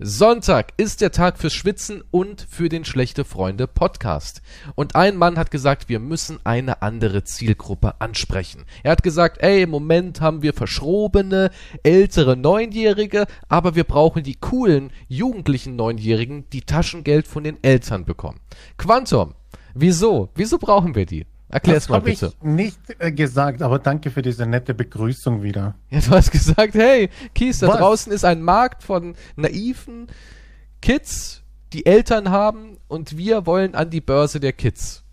Sonntag ist der Tag fürs Schwitzen und für den Schlechte Freunde Podcast. Und ein Mann hat gesagt, wir müssen eine andere Zielgruppe ansprechen. Er hat gesagt, ey, im Moment haben wir verschrobene, ältere Neunjährige, aber wir brauchen die coolen, jugendlichen Neunjährigen, die Taschengeld von den Eltern bekommen. Quantum, wieso? Wieso brauchen wir die? Erklär's mal bitte. ich nicht äh, gesagt, aber danke für diese nette Begrüßung wieder. Ja, du hast gesagt, hey, Kies, da Was? draußen ist ein Markt von naiven Kids, die Eltern haben und wir wollen an die Börse der Kids.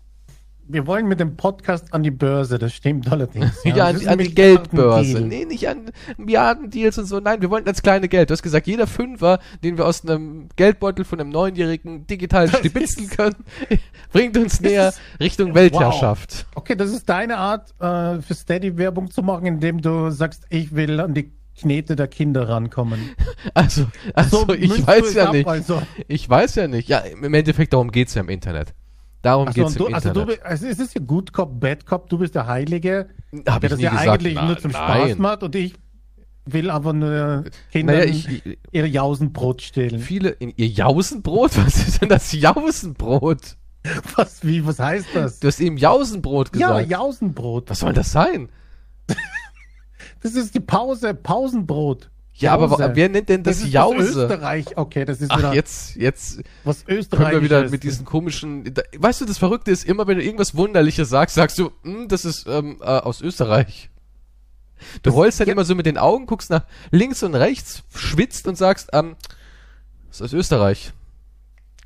Wir wollen mit dem Podcast an die Börse, das stimmt allerdings. Ja, Das an, an die Geldbörse. Nee, nicht an Milliardendeals und so. Nein, wir wollen ans kleine Geld. Du hast gesagt, jeder Fünfer, den wir aus einem Geldbeutel von einem Neunjährigen digital Das stibitzen können, bringt uns näher Richtung Weltherrschaft. Okay, das ist deine Art, äh, für Steady Werbung zu machen, indem du sagst, ich will an die Knete der Kinder rankommen. Also, also So ich weiß es ja ab, nicht. Also, Ich weiß ja nicht. Ja, im Endeffekt darum geht's ja im Internet. Darum und du, im also, du, Internet. also es ist ja Good Cop, Bad Cop, du bist der Heilige, Hab der das ja gesagt. eigentlich Na, nur zum Spaß nein. macht und ich will aber nur Kindern Naja, ich, ihre Jausenbrot stehlen. viele in ihr Jausenbrot? Was ist denn das Jausenbrot? Was, wie, was heißt das? Du hast eben Jausenbrot Ja, gesagt. Jausenbrot. Was soll das sein? Das ist die Pause, Pausenbrot. Ja, aber Jause. wer nennt denn das, ist Jause? Was Österreich, okay, das ist Ach, wieder jetzt, jetzt was können wir wieder mit diesen komischen. Da, weißt du, das Verrückte ist, immer wenn du irgendwas Wunderliches sagst, sagst du, hm, das ist ähm, äh, aus Österreich. Du rollst dann ja. immer so mit den Augen, guckst nach links und rechts, schwitzt und sagst, ähm, das ist aus Österreich.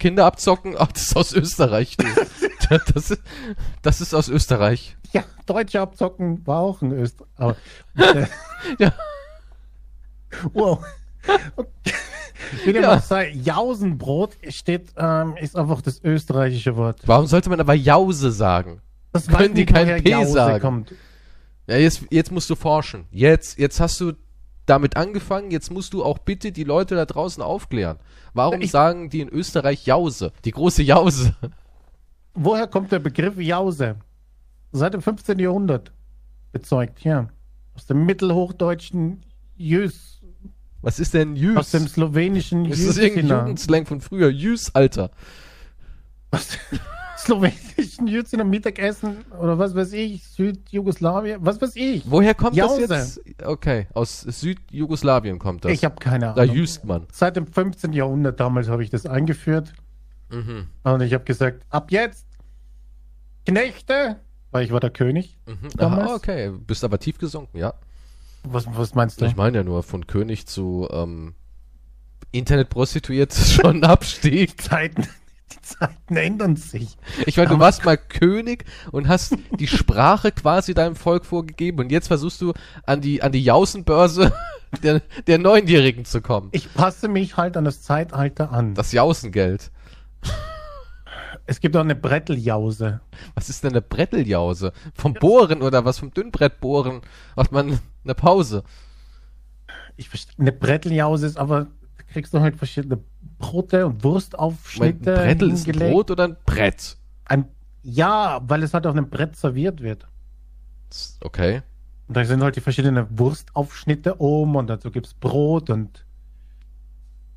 Kinder abzocken, ach, das ist aus Österreich. Das, ist, das ist aus Österreich. Ja, Deutsche abzocken war auch ein Österreich. Aber, äh, Ja. Wow. Okay. Wie dem Ja. auch sei, Jausenbrot steht, ähm, ist einfach das österreichische Wort. Warum sollte man aber Jause sagen? Das Können die kein P Jause sagen? Kommt. Ja, jetzt, jetzt musst du forschen. Jetzt, jetzt hast du damit angefangen, jetzt musst du auch bitte die Leute da draußen aufklären. Warum Ich- sagen die in Österreich Jause? Die große Jause. Woher kommt der Begriff Jause? Seit dem 15. Jahrhundert bezeugt, ja. Aus dem mittelhochdeutschen Jüs, Was ist denn Jüs? aus dem slowenischen ist das irgendein Jüsiner. Jugendslang von früher? Jüs, Alter. Aus dem slowenischen Jüsiner Mittagessen oder was weiß ich, Südjugoslawien, was weiß ich. Woher kommt Jause. das jetzt? Okay, aus Südjugoslawien kommt das. Ich habe keine da Ahnung. jüst man. Seit dem 15. Jahrhundert damals habe ich das eingeführt. Mhm. Und ich habe gesagt, ab jetzt Knechte, weil ich war der König. Mhm. Aha, okay. Bist aber tief gesunken, ja. Was, was meinst du? Ich meine ja nur, von König zu ähm, Internetprostituiert ist schon ein Abstieg. Zeiten, die Zeiten ändern sich. Ich meine, du warst mal König und hast die Sprache quasi deinem Volk vorgegeben und jetzt versuchst du an die, an die Jausenbörse der, der Neunjährigen zu kommen. Ich passe mich halt an das Zeitalter an. Das Jausengeld. Es gibt auch eine Bretteljause. Was ist denn eine Bretteljause? Vom Bohren oder was? Vom Dünnbrettbohren macht man eine Pause. Ich verstehe, eine Bretteljause ist aber, da kriegst du halt verschiedene Brote und Wurstaufschnitte Brettel ist ein. Brot oder ein Brett? Ein, ja, weil es halt auf einem Brett serviert wird. Okay. Und da sind halt die verschiedenen Wurstaufschnitte oben und dazu gibt's Brot und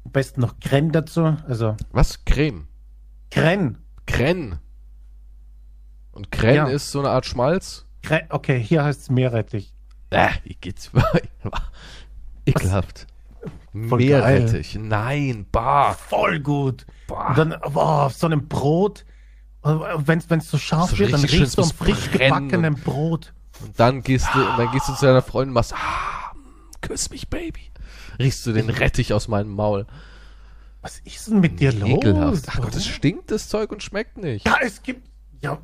am besten noch Creme dazu. Also Was? Creme. Creme. Kren. Und Kren Ja. ist so eine Art Schmalz? Cre okay, hier heißt es Meerrettich. Äh, wie geht's? Ekelhaft. Meerrettich. Nein, bah. Voll gut. Bah. Und dann boah, auf so einem Brot, wenn es so scharf So wird, dann riechst du am frisch gebackenem Brot. Und dann gehst du, und dann gehst du zu deiner Freundin und machst, ah, küss mich, Baby. Riechst du den Rettich aus meinem Maul. Was ist denn mit dir los? Ekelhaft. Ach Gott, es stinkt, das Zeug, und schmeckt nicht. Ja, es gibt. Ja,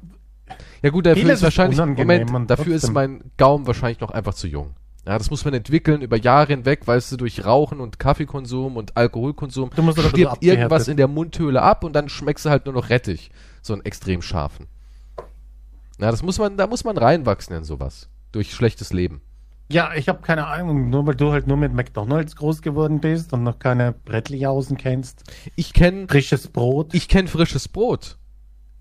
Ja gut, dafür Vieles ist ist wahrscheinlich, unangenehm Moment, und dafür ist trotzdem. mein Gaumen wahrscheinlich noch einfach zu jung. Ja, das muss man entwickeln über Jahre hinweg, weißt du, durch Rauchen und Kaffeekonsum und Alkoholkonsum Du musst aber ein bisschen stirbt irgendwas in der Mundhöhle ab und dann schmeckst du halt nur noch Rettich. So einen extrem scharfen. Ja, das muss man, da muss man reinwachsen in sowas. Durch schlechtes Leben. Ja ich habe keine Ahnung, nur weil du halt nur mit McDonalds groß geworden bist und noch keine Brettljausen kennst. Ich kenne Frisches Brot. ich kenn frisches Brot.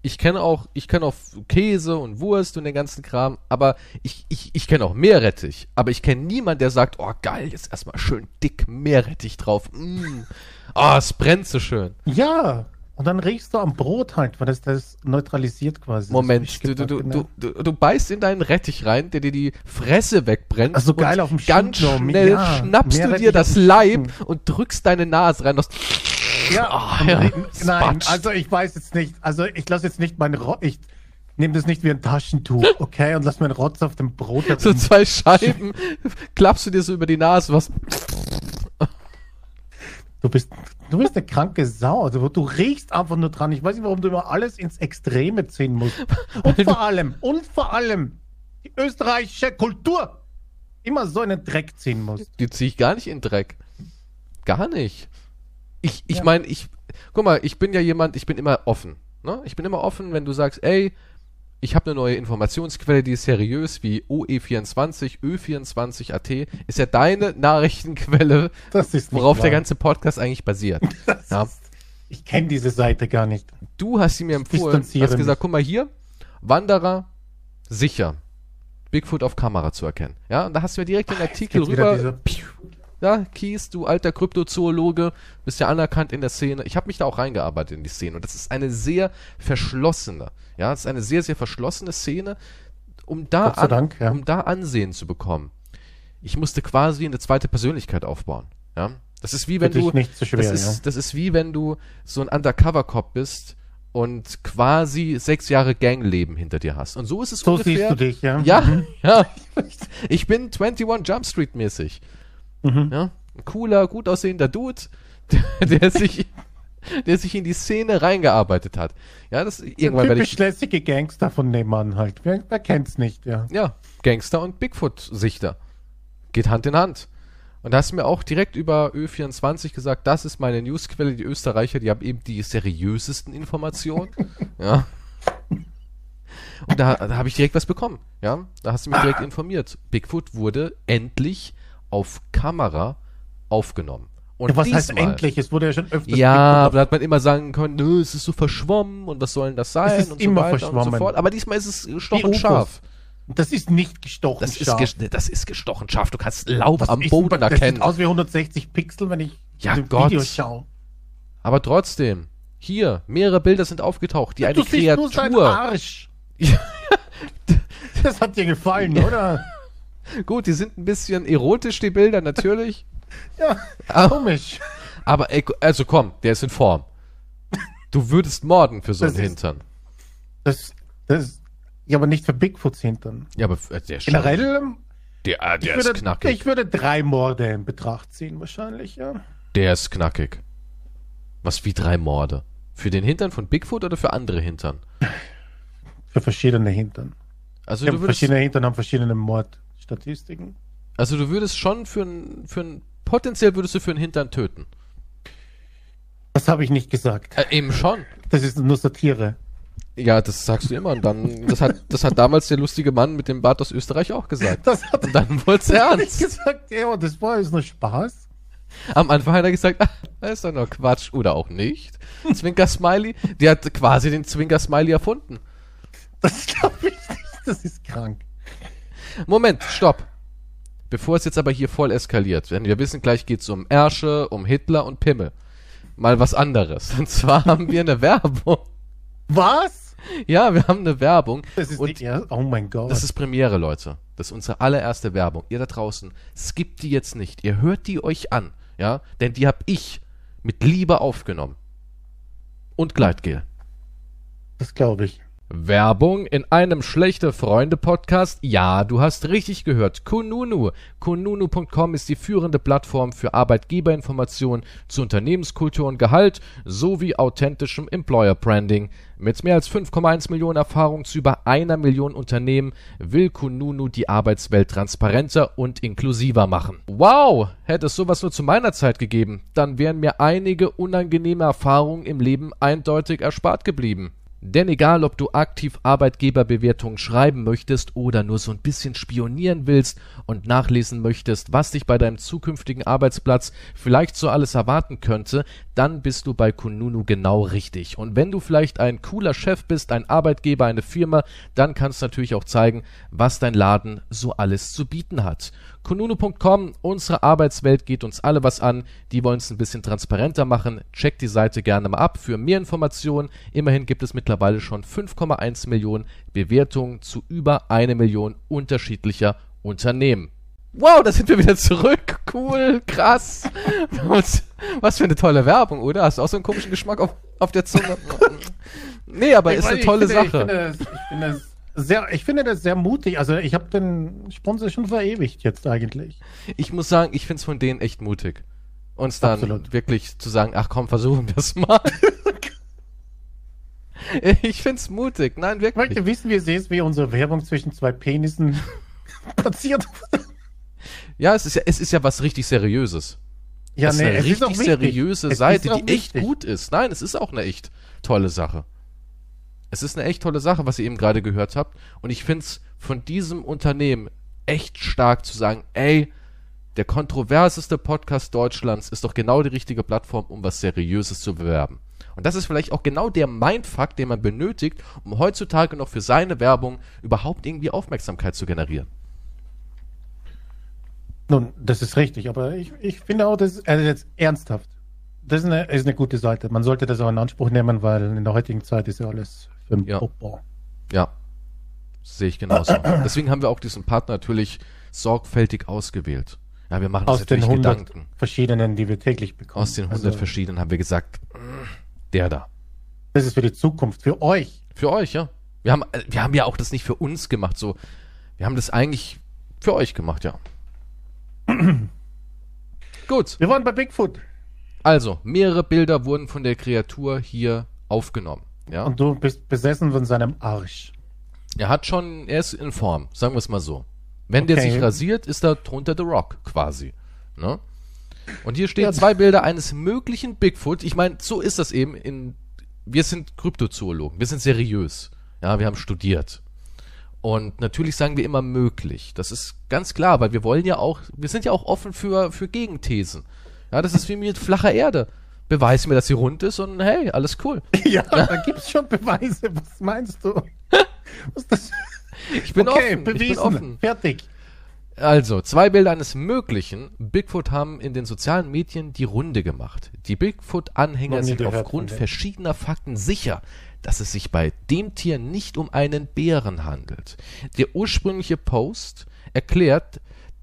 Ich kenne auch, ich kenne auch Käse und Wurst und den ganzen Kram, aber ich, ich, ich kenne auch Meerrettich. Aber ich kenne niemanden, der sagt, oh geil, jetzt erstmal schön dick Meerrettich drauf. Mm. Oh, es brennt so schön. Ja. Und dann riechst du am Brot halt, weil das das neutralisiert quasi. Moment, du, du, du, du, du, du beißt in deinen Rettich rein, der dir die Fresse wegbrennt. Ach so geil auf dem Ganz schnell schnappst du dir das Leib und drückst deine Nase rein. Ja, Ah, nein, also ich weiß jetzt nicht, also ich lasse jetzt nicht mein Rotz, ich nehme das nicht wie ein Taschentuch, okay, und lass meinen Rotz auf dem Brot. so zwei Scheiben klappst du dir so über die Nase. Was? Du bist, du bist eine kranke Sau, also du riechst einfach nur dran. Ich weiß nicht, warum du immer alles ins Extreme ziehen musst. Und vor allem, und vor allem, die österreichische Kultur immer so in den Dreck ziehen muss. Die ziehe ich gar nicht in den Dreck. Gar nicht. Ich, ich Ja. meine, ich, guck mal, ich bin ja jemand, ich bin immer offen. Ne? Ich bin immer offen, wenn du sagst, ey, ich habe eine neue Informationsquelle, die ist seriös, wie OE24, Ö24 AT, ist ja deine Nachrichtenquelle, Das ist nicht worauf der wahr. ganze Podcast eigentlich basiert. Ja. ist, ich kenne diese Seite gar nicht. Du hast sie mir empfohlen, hast gesagt, mich. guck mal hier, Wanderer, sicher, Bigfoot auf Kamera zu erkennen. Ja, und da hast du mir direkt den Artikel rüber, Ja, Kies, du alter Kryptozoologe, bist ja anerkannt in der Szene. Ich habe mich da auch reingearbeitet in die Szene. Und das ist eine sehr verschlossene, ja, das ist eine sehr, sehr verschlossene Szene, um da, sei Dank, ja. um da Ansehen zu bekommen. Ich musste quasi eine zweite Persönlichkeit aufbauen, ja. Das ist wie wenn dich du, so schwer, das ist, ja. das ist wie wenn du so ein Undercover-Cop bist und quasi sechs Jahre Gangleben hinter dir hast. Und so ist es So ungefähr. siehst du dich, ja. Ja, ja. Ich bin 21 Jump Street mäßig. Mhm. Ja, ein cooler, gut aussehender Dude, der, der sich, der sich in die Szene reingearbeitet hat. Ja, das irgendwann werde ich, lässige Gangster von nebenan halt. Wer, wer kennt's nicht, ja. ja, Gangster und Bigfoot-Sichter. Geht Hand in Hand. Und da hast du mir auch direkt über Ö24 gesagt, das ist meine Newsquelle, die Österreicher, die haben eben die seriösesten Informationen. ja. Und da, da habe ich direkt was bekommen. Ja, da hast du mich direkt informiert. Bigfoot wurde endlich auf Kamera aufgenommen. Und ja was heißt diesmal- endlich? Es wurde ja schon öfters Ja, aber da hat man immer sagen können, nö, es ist so verschwommen und was soll denn das sein ist und immer so so verschwommen. fort. Aber diesmal ist es gestochen scharf. Das ist nicht gestochen Das ist, scharf. ges- das ist gestochen scharf. Du kannst Laub Was am ist- Boden das erkennen. sieht aus wie 160 Pixel, wenn ich Ja, Gott. Video schaue. Aber trotzdem, hier, mehrere Bilder sind aufgetaucht, die eine du siehst nur seinen Kreatur. Arsch. Das hat dir gefallen, oder? Gut, die sind ein bisschen erotisch, die Bilder, natürlich. Ja, Ah. komisch. Aber, ey, also komm, der ist in Form. Du würdest morden für so Das einen ist- Hintern. Das, das, ja, aber nicht für Bigfoots hintern. Ja, aber äh, der ist schon- Generell, Der, äh, der ich, ist würde, knackig. ich würde drei Morde in Betracht ziehen, wahrscheinlich, ja. Der ist knackig. Was wie drei Morde? Für den Hintern von Bigfoot oder für andere Hintern? Für verschiedene Hintern. Also Ja, du würdest, verschiedene Hintern haben verschiedene Mordstatistiken. also du würdest schon für ein, für ein, potenziell würdest du für einen Hintern töten. Das habe ich nicht gesagt. Äh, eben schon. Das ist nur Satire. Ja, das sagst du immer. Und dann, das hat, das hat damals der lustige Mann mit dem Bart aus Österreich auch gesagt. Das hat Und dann wurde es er ernst. gesagt. Ja, das war jetzt nur Spaß. Am Anfang hat er gesagt, ah, das ist doch nur Quatsch. Oder auch nicht. Zwinker Smiley. Der hat quasi den Zwinker Smiley erfunden. Das glaube ich nicht. Das ist krank. Moment, stopp. Bevor es jetzt aber hier voll eskaliert, denn wir wissen, gleich geht's um Ärsche, um Hitler und Pimmel. Mal was anderes. Und zwar haben wir eine Werbung. Was? Ja, wir haben eine Werbung. Das ist und die. Oh mein Gott. das ist Premiere, Leute. Das ist unsere allererste Werbung. Ihr da draußen, skippt die jetzt nicht. Ihr hört die euch an. Ja, denn die habe ich mit Liebe aufgenommen. Und Gleitgel. das glaube ich. Werbung in einem schlechte Freunde Podcast? Ja, du hast richtig gehört. Kununu. Kununu.com ist die führende Plattform für Arbeitgeberinformationen zu Unternehmenskultur und Gehalt sowie authentischem Employer Branding. Mit mehr als 5,1 Millionen Erfahrung zu über einer Million Unternehmen will Kununu die Arbeitswelt transparenter und inklusiver machen. Wow, hätte es sowas nur zu meiner Zeit gegeben, dann wären mir einige unangenehme Erfahrungen im Leben eindeutig erspart geblieben. Denn egal, ob du aktiv Arbeitgeberbewertungen schreiben möchtest oder nur so ein bisschen spionieren willst und nachlesen möchtest, was dich bei deinem zukünftigen Arbeitsplatz vielleicht so alles erwarten könnte, dann bist du bei Kununu genau richtig. Und wenn du vielleicht ein cooler Chef bist, ein Arbeitgeber, eine Firma, dann kannst du natürlich auch zeigen, was dein Laden so alles zu bieten hat. Kununu.com, unsere Arbeitswelt geht uns alle was an. Die wollen es ein bisschen transparenter machen. Check die Seite gerne mal ab für mehr Informationen. Immerhin gibt es mittlerweile schon 5,1 Millionen Bewertungen zu über eine Million unterschiedlicher Unternehmen. Wow, da sind wir wieder zurück. Cool, krass. Was für eine tolle Werbung, oder? Hast du auch so einen komischen Geschmack auf, auf der Zunge? nee, aber Ich ist eine ich tolle finde, Sache. Ich finde, ich, finde das sehr, ich finde das sehr mutig. Also ich habe den Sponsor schon verewigt jetzt eigentlich. Ich muss sagen, ich find's von denen echt mutig. Uns dann Absolut. wirklich zu sagen, ach komm, versuchen wir es mal. ich find's mutig. Nein, Ich wirklich. möchte wissen, wie es ist, wie unsere Werbung zwischen zwei Penissen passiert. Ja, es ist ja, es ist ja was richtig Seriöses. Ja, das ist eine es ist auch richtig wichtig. seriöse Es Seite, ist die echt wichtig. gut ist. Nein, es ist auch eine echt tolle Sache. Es ist eine echt tolle Sache, was ihr eben gerade gehört habt. Und ich find's von diesem Unternehmen echt stark zu sagen, ey, der kontroverseste Podcast Deutschlands ist doch genau die richtige Plattform, um was Seriöses zu bewerben. Und das ist vielleicht auch genau der Mindfuck, den man benötigt, um heutzutage noch für seine Werbung überhaupt irgendwie Aufmerksamkeit zu generieren. Nun, das ist richtig, aber ich, ich finde auch, das also jetzt ernsthaft. Das ist eine, ist eine gute Seite. Man sollte das auch in Anspruch nehmen, weil in der heutigen Zeit ist ja alles für den Ja. Popo. Ja, sehe ich genauso. Deswegen haben wir auch diesen Partner natürlich sorgfältig ausgewählt. Ja, wir machen uns Aus den natürlich 100 Gedanken. verschiedenen, die wir täglich bekommen. Aus den 100 Also, verschiedenen haben wir gesagt, der da. Das ist für die Zukunft, für euch. Für euch, ja. Wir haben, äh, wir haben ja auch das nicht für uns gemacht, so. Wir haben das eigentlich für euch gemacht, ja. Gut, Wir waren bei Bigfoot also, mehrere Bilder wurden von der Kreatur hier aufgenommen. Ja, und du bist besessen von seinem Arsch. er hat schon, er ist in Form, sagen wir es mal so. Wenn der Okay. sich rasiert, ist er drunter The Rock, quasi. Ne? Und hier stehen Ja. zwei Bilder eines möglichen Bigfoot. Ich meine, so ist das eben in, wir sind Kryptozoologen, wir sind seriös. Ja, wir haben studiert. Und natürlich sagen wir immer möglich. Das ist ganz klar, weil wir wollen ja auch, wir sind ja auch offen für, für Gegenthesen. Ja, das ist wie mit flacher Erde. Beweis mir, dass sie rund ist und hey, alles cool. Ja, da gibt es schon Beweise. Was meinst du? Was ist das? Ich bin okay, offen. bewiesen. Ich bin offen. Fertig. Also, zwei Bilder eines möglichen Bigfoot haben in den sozialen Medien die Runde gemacht. Die Bigfoot-Anhänger sind aufgrund von verschiedener Fakten sicher, dass es sich bei dem Tier nicht um einen Bären handelt. Der ursprüngliche Post erklärt,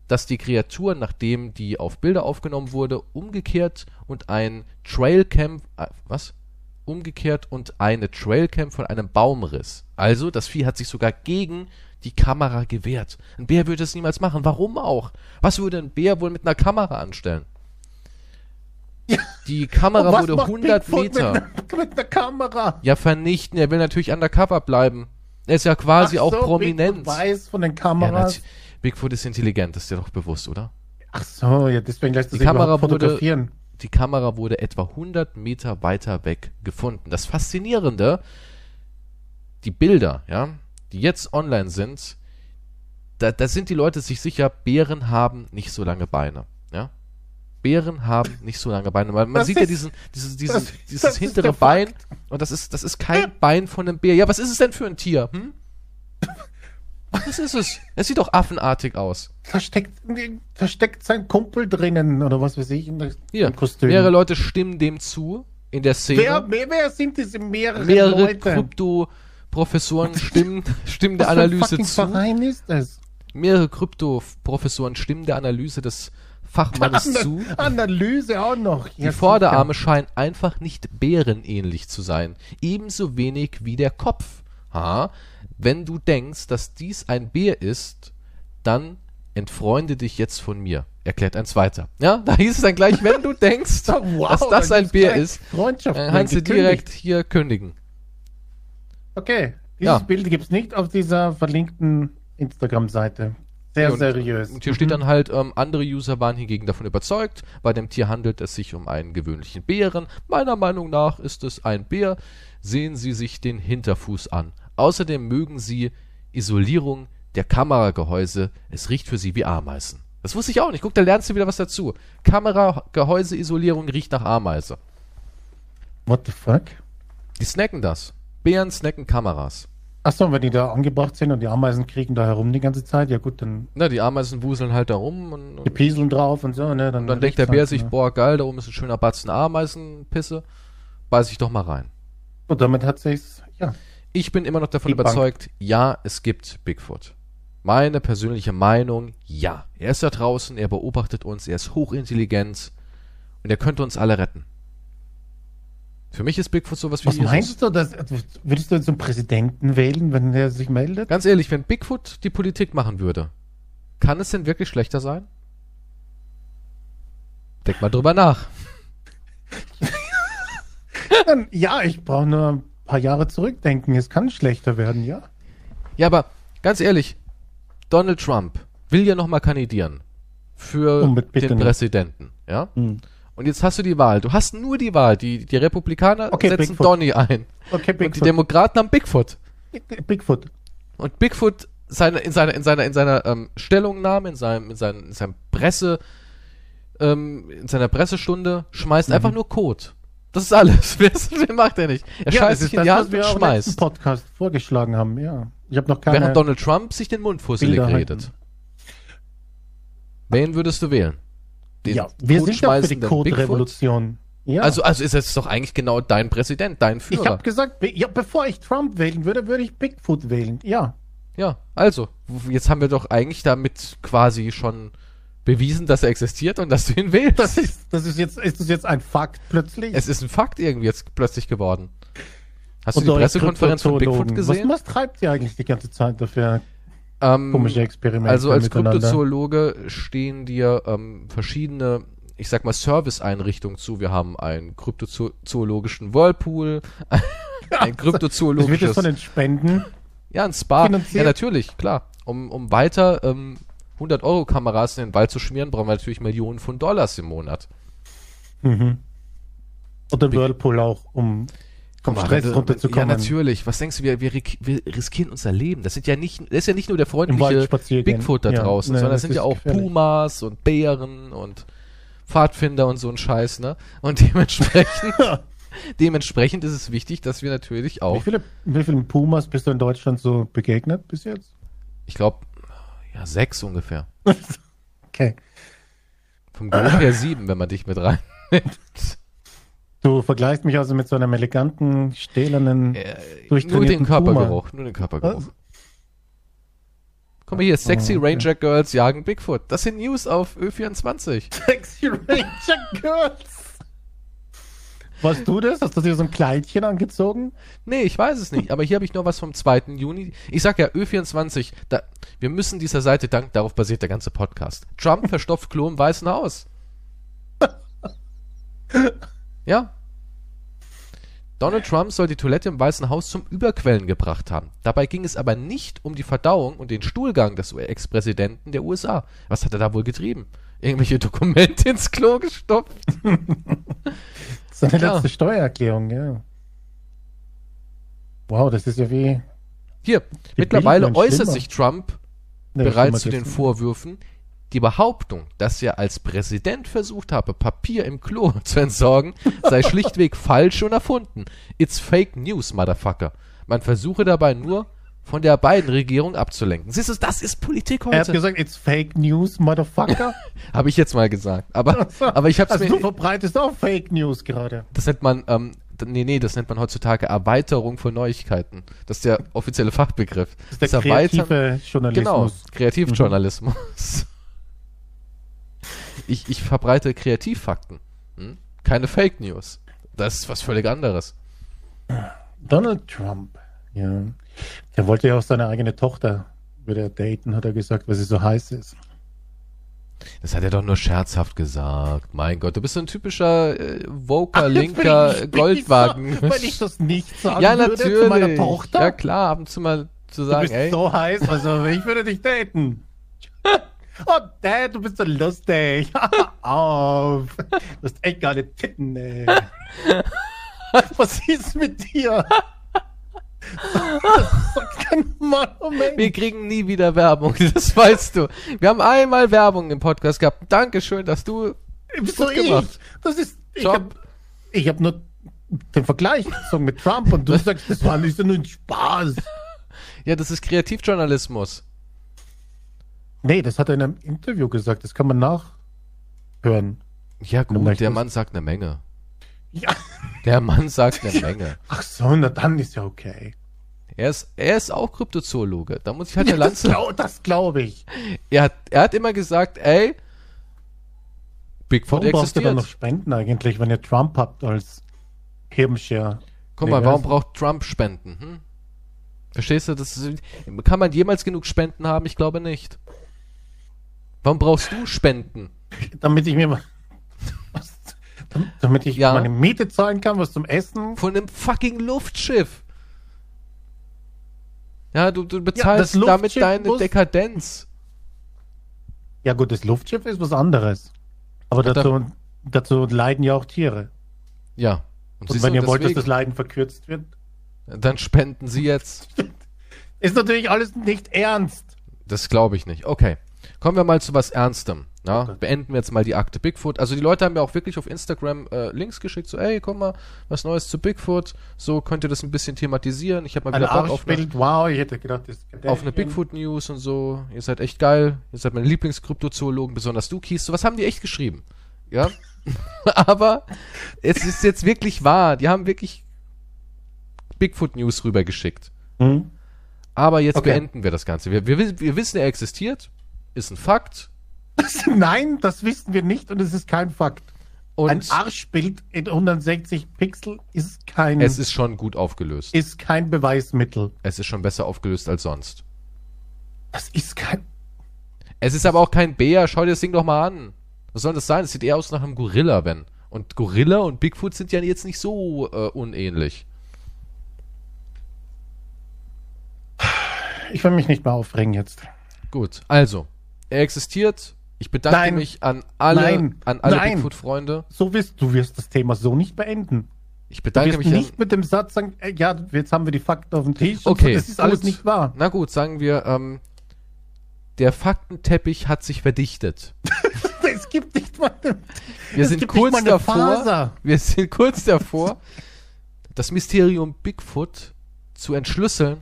dass die Kreatur, nachdem die auf Bilder aufgenommen wurde, umgekehrt und ein Trailcam, äh, was? Umgekehrt und eine Trailcam von einem Baum riss. Also, das Vieh hat sich sogar gegen die Kamera gewehrt. Ein Bär würde es niemals machen. Warum auch? Was würde ein Bär wohl mit einer Kamera anstellen? Die Kamera wurde macht 100 Bigfoot Meter. Mit, einer- mit einer Kamera. Ja, vernichten. Er will natürlich undercover bleiben. Er ist ja quasi Ach auch so, prominent. Bigfoot weiß von den Ja, Kameras. nat- Bigfoot ist intelligent, das ist dir doch bewusst, oder? Ach so, ja, deswegen lässt Die er sich Kamera wurde- fotografieren. Die Kamera wurde etwa 100 Meter weiter weg gefunden. Das Faszinierende, die Bilder, ja, die jetzt online sind, da, da sind die Leute sich sicher, Bären haben nicht so lange Beine, ja. Bären haben nicht so lange Beine, man Das sieht ja ist- diesen, dieses, dieses, das- dieses das hintere Bein Fakt. und das ist, das ist kein Bein von einem Bär. Ja, was ist es denn für ein Tier? Hm? Was ist es? Es sieht doch affenartig aus. Versteckt, versteckt sein Kumpel drinnen oder was weiß ich in Hier, Kostüm. mehrere Leute stimmen dem zu in der Szene. wer, wer, wer sind diese mehrere mehrere Leute? Krypto-Professoren stimmen, stimmen der Analyse zu. Verein ist das? Mehrere Krypto-Professoren stimmen der Analyse des Fachmannes Ana- zu. Analyse auch noch. Die Vorderarme scheinen einfach nicht bärenähnlich zu sein. Ebenso wenig wie der Kopf. Ha? Wenn du denkst, dass dies ein Bär ist, dann entfreunde dich jetzt von mir, erklärt ein zweiter. Ja, da hieß es dann gleich, wenn du denkst, Wow, dass das ein Bär ist, Freundschaft dann kannst du direkt hier kündigen. Okay, dieses Ja. Bild gibt es nicht auf dieser verlinkten Instagram-Seite. Sehr und, seriös. Und hier steht dann halt, ähm, andere User waren hingegen davon überzeugt, bei dem Tier handelt es sich um einen gewöhnlichen Bären. Meiner Meinung nach ist es ein Bär. Sehen Sie sich den Hinterfuß an. Außerdem mögen Sie Isolierung der Kameragehäuse. Es riecht für Sie wie Ameisen. Das wusste ich auch nicht. Guck, da lernst du wieder was dazu. Kameragehäuse-Isolierung riecht nach Ameise. What the fuck? Die snacken das. Bären snacken Kameras. Achso, wenn die da angebracht sind und die Ameisen kriegen da herum die ganze Zeit, ja gut, dann Na, die Ameisen wuseln halt da rum und, die und, pieseln drauf und so, ne? und dann denkt der Bär riecht's sich, halt, ne? boah, geil, da oben ist ein schöner Batzen Ameisenpisse. Beiß ich doch mal rein. Und damit hat sich's, ja. Ich bin immer noch davon Bank. überzeugt, ja, es gibt Bigfoot. Meine persönliche Meinung, ja. Er ist da draußen, er beobachtet uns, er ist hochintelligent und er könnte uns alle retten. Für mich ist Bigfoot sowas wie Was Jesus. meinst du, dass, würdest du jetzt einen Präsidenten wählen, wenn der sich meldet? Ganz ehrlich, wenn Bigfoot die Politik machen würde, kann es denn wirklich schlechter sein? Denk mal drüber nach. Ja, ich brauche nur paar Jahre zurückdenken. Es kann schlechter werden, ja. Ja, aber ganz ehrlich, Donald Trump will ja nochmal kandidieren für Oh, den nicht. Präsidenten, ja? Und jetzt hast du die Wahl. Du hast nur die Wahl. Die, die Republikaner Okay, setzen Bigfoot. Donny ein. Okay, Und die Bigfoot. Demokraten haben Bigfoot. Bigfoot. Und Bigfoot seine, in seiner, in seiner, in seiner ähm, Stellungnahme, in seinem, in seinem, in seinem Presse, ähm, in seiner Pressestunde schmeißt Mhm. einfach nur Code. Das ist alles. Mehr mehr macht er nicht. Er Ja, scheißt sich in die Hand und auch im schmeißt. Podcast vorgeschlagen haben, ja. Ich habe noch keine... Während Donald Trump sich den Mund fusselig redet. Wen würdest du wählen? Den ja, wir sind doch für die Code-Revolution. Ja. Also, also ist es doch eigentlich genau dein Präsident, dein ich Führer. habe gesagt, ja, bevor ich Trump wählen würde, würde ich Bigfoot wählen. Ja. Ja, also, jetzt haben wir doch eigentlich damit quasi schon bewiesen, dass er existiert und dass du ihn wählst. Das ist, das ist jetzt, ist das jetzt ein Fakt plötzlich? es ist ein Fakt irgendwie jetzt plötzlich geworden. Hast du Und die eure Pressekonferenz von. Bigfoot gesehen? Was, was treibt ihr eigentlich die ganze Zeit dafür? Ähm, Komische Experimente also als. Kryptozoologe stehen dir ähm, verschiedene, ich sag mal, Serviceeinrichtungen zu. Wir haben einen kryptozoologischen Whirlpool, ein Das wird kryptozoologisches jetzt von den Spenden. Ja, ein Spa. Finanziert? Ja, natürlich, klar. Um, um weiter ähm, 100-Euro-Kameras in den Wald zu schmieren, brauchen wir natürlich Millionen von Dollars im Monat. Mhm. Und den Whirlpool auch, um vom Stress runterzukommen. Ja, natürlich. Was denkst du, wir, wir, wir riskieren unser Leben. Das sind ja nicht, das ist ja nicht nur der freundliche. Bigfoot da Ja, draußen, ne, sondern das das sind ja auch gefährlich. Pumas und Bären und Pfadfinder und so ein Scheiß, ne? Und dementsprechend, dementsprechend ist es wichtig, dass wir natürlich Wie auch, viele, wie vielen Pumas bist du in Deutschland so begegnet bis jetzt? ich glaube, ja, sechs ungefähr. Okay. Vom Geruch her sieben, wenn man dich mit rein. Du vergleichst mich also mit so einem eleganten, stählernen. Äh, nur den Körpergeruch, nur den Körpergeruch. Was? Guck mal hier, Sexy Oh, okay. Ranger Girls jagen Bigfoot. Das sind News auf Ö24. Sexy Ranger Girls. Warst du das? Hast du dir so ein Kleidchen angezogen? Nee, ich weiß es nicht, aber hier habe ich noch was vom 2. Juni. Ich sag ja, Ö24, da, wir müssen dieser Seite danken, darauf basiert der ganze Podcast. Trump verstopft Klo im Weißen Haus. Ja. Donald Trump soll die Toilette im Weißen Haus zum Überquellen gebracht haben. Dabei ging es aber nicht um die Verdauung und den Stuhlgang des Ex-Präsidenten der USA. Was hat er da wohl getrieben? Irgendwelche Dokumente ins Klo gestopft? Seine Klar. letzte Steuererklärung, ja. Wow, das ist ja wie. Hier, mittlerweile äußert sich Trump Ne, bereits zu schlimmer den geht's Vorwürfen, die Behauptung, dass er als Präsident versucht habe, Papier im Klo zu entsorgen, sei schlichtweg falsch und erfunden. It's fake news, Motherfucker. Man versuche dabei nur, von der beiden Regierung abzulenken. Siehst du, das ist Politik nicht. Er hat heute. gesagt, it's fake news, motherfucker. Habe ich jetzt mal gesagt. Aber, aber ich habe also du verbreitest auch Fake News gerade. Das nennt man, ähm, nee, nee, das nennt man heutzutage Erweiterung von Neuigkeiten. Das ist der offizielle Fachbegriff. Das ist der kreative Genau, Journalismus. Kreativjournalismus. Ich, ich verbreite Kreativfakten. Hm? Keine Fake News. Das ist was völlig anderes. Donald Trump, ja. Der wollte ja auch seine eigene Tochter würde er daten, hat er gesagt, weil sie so heiß ist. Das hat er doch nur scherzhaft gesagt. Mein Gott, du bist so ein typischer äh, bin linker ich- Goldwagen. Wenn ich das nicht sagen ja, würde natürlich. zu meiner Tochter, Ja, klar, ab und zu mal zu du sagen, bist ey. so heiß, also ich würde dich daten. Oh, Dad, du bist so lustig. Auf. Du hast echt geile Titten, ey. Was ist mit dir? Mensch. Wir kriegen nie wieder Werbung, das weißt du. Wir haben einmal Werbung im Podcast gehabt. Dankeschön, dass du. so gut gemacht. ich. Das ist. Ich Job. habe ich hab nur den Vergleich mit Trump und du sagst, das war nicht so nur ein Spaß. Ja, das ist Kreativjournalismus. Nee, das hat er in einem Interview gesagt. Das kann man nachhören. Ja, gut, der Mann sagt eine Menge. Ja. Der Mann sagt eine Menge. Ach so, na dann ist ja okay. Er ist, er ist auch Kryptozoologe. Da muss ich halt Ja, eine das Lanze. glaube glaub ich. Er hat, er hat immer gesagt, ey, Bigfoot Warum brauchst du dann noch existiert. Spenden eigentlich, wenn ihr Trump habt als Hirnschere? Guck mal, warum braucht Trump Spenden? Hm? Verstehst du? Das ist, kann man jemals genug Spenden haben? Ich glaube nicht. Warum brauchst du Spenden? Damit ich mir mal. Was, damit- ich Ja. meine Miete zahlen kann, was zum Essen. Von einem fucking Luftschiff. Ja, du, du bezahlst das damit deine Dekadenz. Ja, gut, das Luftschiff ist was anderes. Aber dazu, dazu leiden ja auch Tiere. Ja. Und, Und wenn ihr wollt, dass deswegen- das Leiden verkürzt wird, dann spenden sie jetzt. ist natürlich alles nicht ernst. Das glaube ich nicht. Okay. Kommen wir mal zu was Ernstem. Ja? Okay. Beenden wir jetzt mal die Akte Bigfoot. Also die Leute haben mir auch wirklich auf Instagram äh, Links geschickt, so, ey, guck mal, was Neues zu Bigfoot. So könnt ihr das ein bisschen thematisieren. Ich habe mal wieder Bock auf eine, wow, ich hätte gedacht, das auf eine Bigfoot News und so. Ihr seid echt geil. Ihr seid meine Lieblingskryptozoologen, besonders du, Kies. So was haben die echt geschrieben. Ja. Aber es ist jetzt wirklich wahr. Die haben wirklich Bigfoot News rübergeschickt. Hm? Aber jetzt Okay. beenden wir das Ganze. Wir, wir, wi- wir wissen, er existiert. Ist ein Fakt. Nein, das wissen wir nicht und es ist kein Fakt. Und Ein Arschbild in 160 Pixel ist kein, es ist schon gut aufgelöst. ist kein Beweismittel. Es ist schon besser aufgelöst als sonst. Das ist kein. Es ist aber auch kein Bär. Schau dir das Ding doch mal an. Was soll das sein? Es sieht eher aus nach einem Gorilla, wenn. Und Gorilla und Bigfoot sind ja jetzt nicht so äh, unähnlich. Ich will mich nicht mehr aufregen jetzt. Gut, also, er existiert. Ich bedanke Nein. mich an alle, Nein. an alle Nein. Bigfoot-Freunde. So wirst du wirst das Thema so nicht beenden. Ich Du bedanke wirst mich nicht mit dem Satz sagen, äh, ja, jetzt haben wir die Fakten auf dem Tisch. Okay, das ist alles gut. nicht wahr. Na gut, sagen wir, ähm, der Faktenteppich hat sich verdichtet. Es gibt nicht mal. eine- Wir sind kurz davor. Faser. Wir sind kurz davor, das Mysterium Bigfoot zu entschlüsseln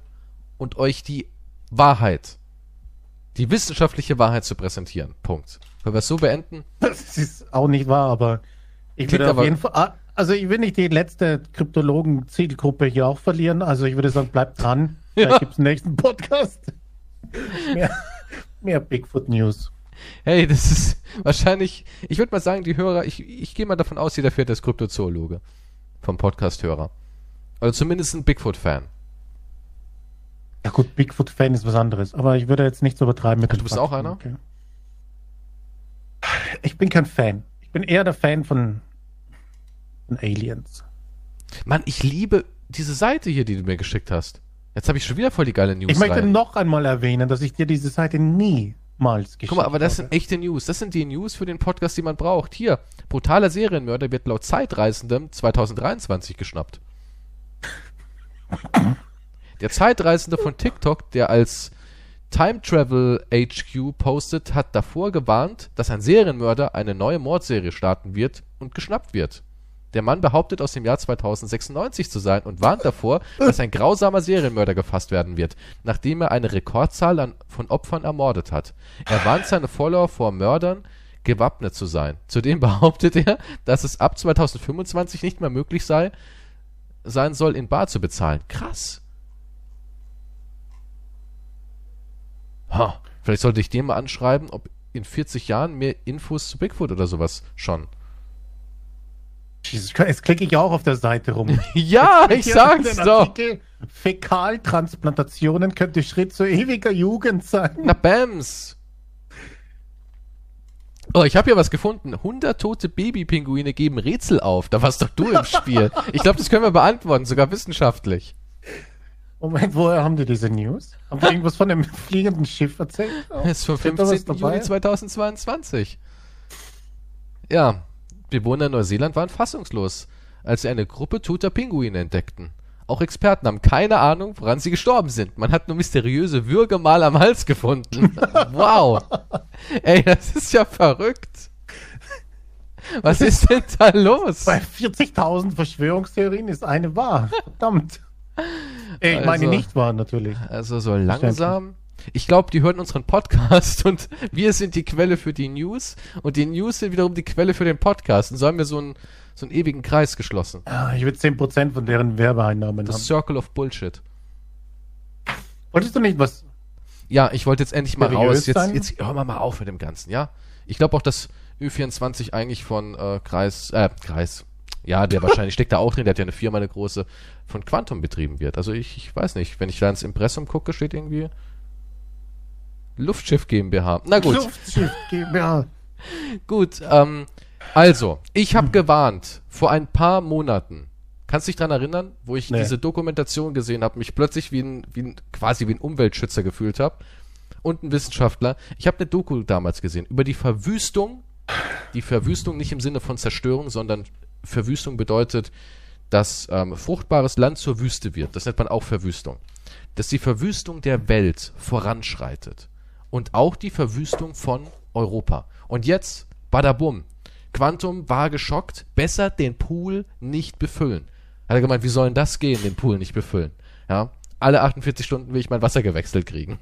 und euch die Wahrheit, die wissenschaftliche Wahrheit zu präsentieren. Punkt. Können wir es so beenden? Das ist auch nicht wahr, aber ich Klingt würde auf jeden Fall. ah, Also ich will nicht die letzte Kryptologen-Zielgruppe hier auch verlieren. Also ich würde sagen, bleibt dran. Ja. Vielleicht gibt es einen nächsten Podcast. mehr, mehr Bigfoot News. Hey, das ist wahrscheinlich, ich würde mal sagen, die Hörer, ich, ich gehe mal davon aus, jeder vierte ist Kryptozoologe vom Podcast-Hörer. Oder zumindest ein Bigfoot-Fan. Ja gut, Bigfoot-Fan ist was anderes. Aber ich würde jetzt nicht so übertreiben mit Ach, du bist Fakten, auch einer? Okay. Ich bin kein Fan. Ich bin eher der Fan von, von Aliens. Mann, ich liebe diese Seite hier, die du mir geschickt hast. Jetzt habe ich schon wieder voll die geile News Ich möchte rein. noch einmal erwähnen, dass ich dir diese Seite niemals geschickt Guck mal, aber das habe. sind echte News. Das sind die News für den Podcast, die man braucht. Hier, brutaler Serienmörder wird laut Zeitreisendem 2023 geschnappt. Der Zeitreisende von TikTok, der als Time Travel HQ postet, hat davor gewarnt, dass ein Serienmörder eine neue Mordserie starten wird und geschnappt wird. Der Mann behauptet aus dem Jahr 2096 zu sein und warnt davor, dass ein grausamer Serienmörder gefasst werden wird, nachdem er eine Rekordzahl an, von Opfern ermordet hat. Er warnt seine Follower vor Mördern, gewappnet zu sein. Zudem behauptet er, dass es ab 2025 nicht mehr möglich sei, sein soll, in Bar zu bezahlen. Krass. Ha, vielleicht sollte ich den mal anschreiben, ob in 40 Jahren mehr Infos zu Bigfoot oder sowas schon. Jesus, Jetzt klicke ich auch auf der Seite rum. Ja, ich sag's doch. Fäkaltransplantationen könnte Schritt zu ewiger Jugend sein. Na Bams. Oh, ich habe hier was gefunden. 100 tote Babypinguine geben Rätsel auf. Da warst doch du im Spiel. Ich glaube, das können wir beantworten, sogar wissenschaftlich. Moment, woher haben die diese News? Haben die irgendwas von dem fliegenden Schiff erzählt? Das ist vom Steht da was 15. dabei? Juli 2022. Ja, Bewohner Neuseeland waren fassungslos, als sie eine Gruppe toter Pinguine entdeckten. Auch Experten haben keine Ahnung, woran sie gestorben sind. Man hat nur mysteriöse Würgemal am Hals gefunden. wow. Ey, das ist ja verrückt. Was ist denn da los? Bei 40.000 Verschwörungstheorien ist eine wahr. Verdammt. Ey, Ich meine Also- nicht wahr, natürlich. Also so langsam. Ich glaube, die hören unseren Podcast und wir sind die Quelle für die News und die News sind wiederum die Quelle für den Podcast. Und so haben wir so einen, so einen ewigen Kreis geschlossen. Ah, Ich will 10% von deren Werbeeinnahmen Das haben. Circle of Bullshit. Wolltest du nicht was? Ja, ich wollte jetzt endlich mal raus. Jetzt, sein? jetzt hören wir mal auf mit dem Ganzen, ja? Ich glaube auch, dass Ü24 eigentlich von äh, Kreis, äh, Kreis, ja, der wahrscheinlich steckt da auch drin, der hat ja eine Firma, eine große, von Quantum betrieben wird. Also ich, ich weiß nicht, wenn ich da ins Impressum gucke, steht irgendwie Luftschiff GmbH. Na gut. Luftschiff GmbH. Gut, ähm, also, ich habe gewarnt vor ein paar Monaten. Kannst du dich dran erinnern, wo ich Nee. diese Dokumentation gesehen habe, mich plötzlich wie ein, wie ein quasi wie ein Umweltschützer gefühlt habe und ein Wissenschaftler. Ich habe eine Doku damals gesehen über die Verwüstung. Die Verwüstung nicht im Sinne von Zerstörung, sondern Verwüstung bedeutet, dass ähm, fruchtbares Land zur Wüste wird. Das nennt man auch Verwüstung. Dass die Verwüstung der Welt voranschreitet. Und auch die Verwüstung von Europa. Und jetzt, badabum. Quantum war geschockt, besser den Pool nicht befüllen. Hat er gemeint, wie soll denn das gehen, den Pool nicht befüllen? Ja, alle 48 Stunden will ich mein Wasser gewechselt kriegen.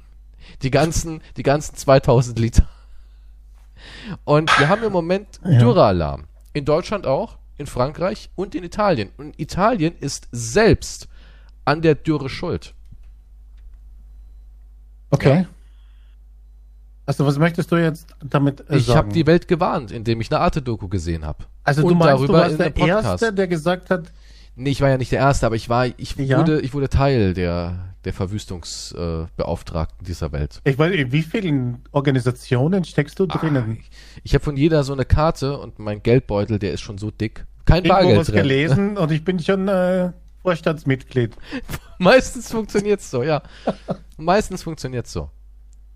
Die ganzen, die ganzen 2000 Liter. Und wir haben im Moment Dürrealarm. In Deutschland auch, in Frankreich und in Italien. Und Italien ist selbst an der Dürre schuld. Okay. Also, was möchtest du jetzt damit äh, Ich sagen? habe die Welt gewarnt, indem ich eine Arte-Doku gesehen habe. also, du und meinst, du darüber warst in der. Erste, der gesagt hat, Nee, ich war ja nicht der Erste, aber ich war, ich Ja. wurde, ich wurde Teil der, der Verwüstungsbeauftragten äh, dieser Welt. ich weiß, in wie vielen Organisationen steckst du drinnen? Ah, ich ich habe von jeder so eine Karte und mein Geldbeutel, der ist schon so dick. Kein Irgendwo Bargeld was drin. gelesen und ich bin schon äh, Vorstandsmitglied. Meistens funktioniert's so, ja. Meistens funktioniert's so.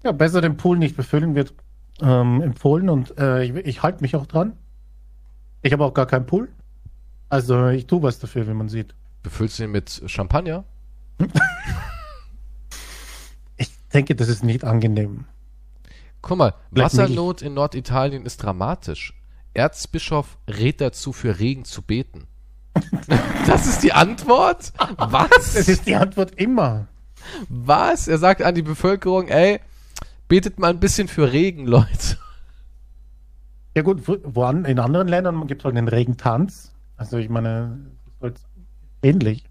Ja, besser den Pool nicht befüllen wird ähm, empfohlen und äh, ich, ich halte mich auch dran. Ich habe auch gar keinen Pool. Also ich tue was dafür, wie man sieht. Befüllst du ihn mit Champagner? Ich denke, das ist nicht angenehm. Guck mal, Vielleicht Wassernot in Norditalien ist dramatisch. Erzbischof rät dazu, für Regen zu beten. Das ist die Antwort? Was? Das ist die Antwort immer. Was? Er sagt an die Bevölkerung, ey, betet mal ein bisschen für Regen, Leute. Ja gut, wo, in anderen Ländern gibt es halt den Regentanz. Also ich meine, ähnlich.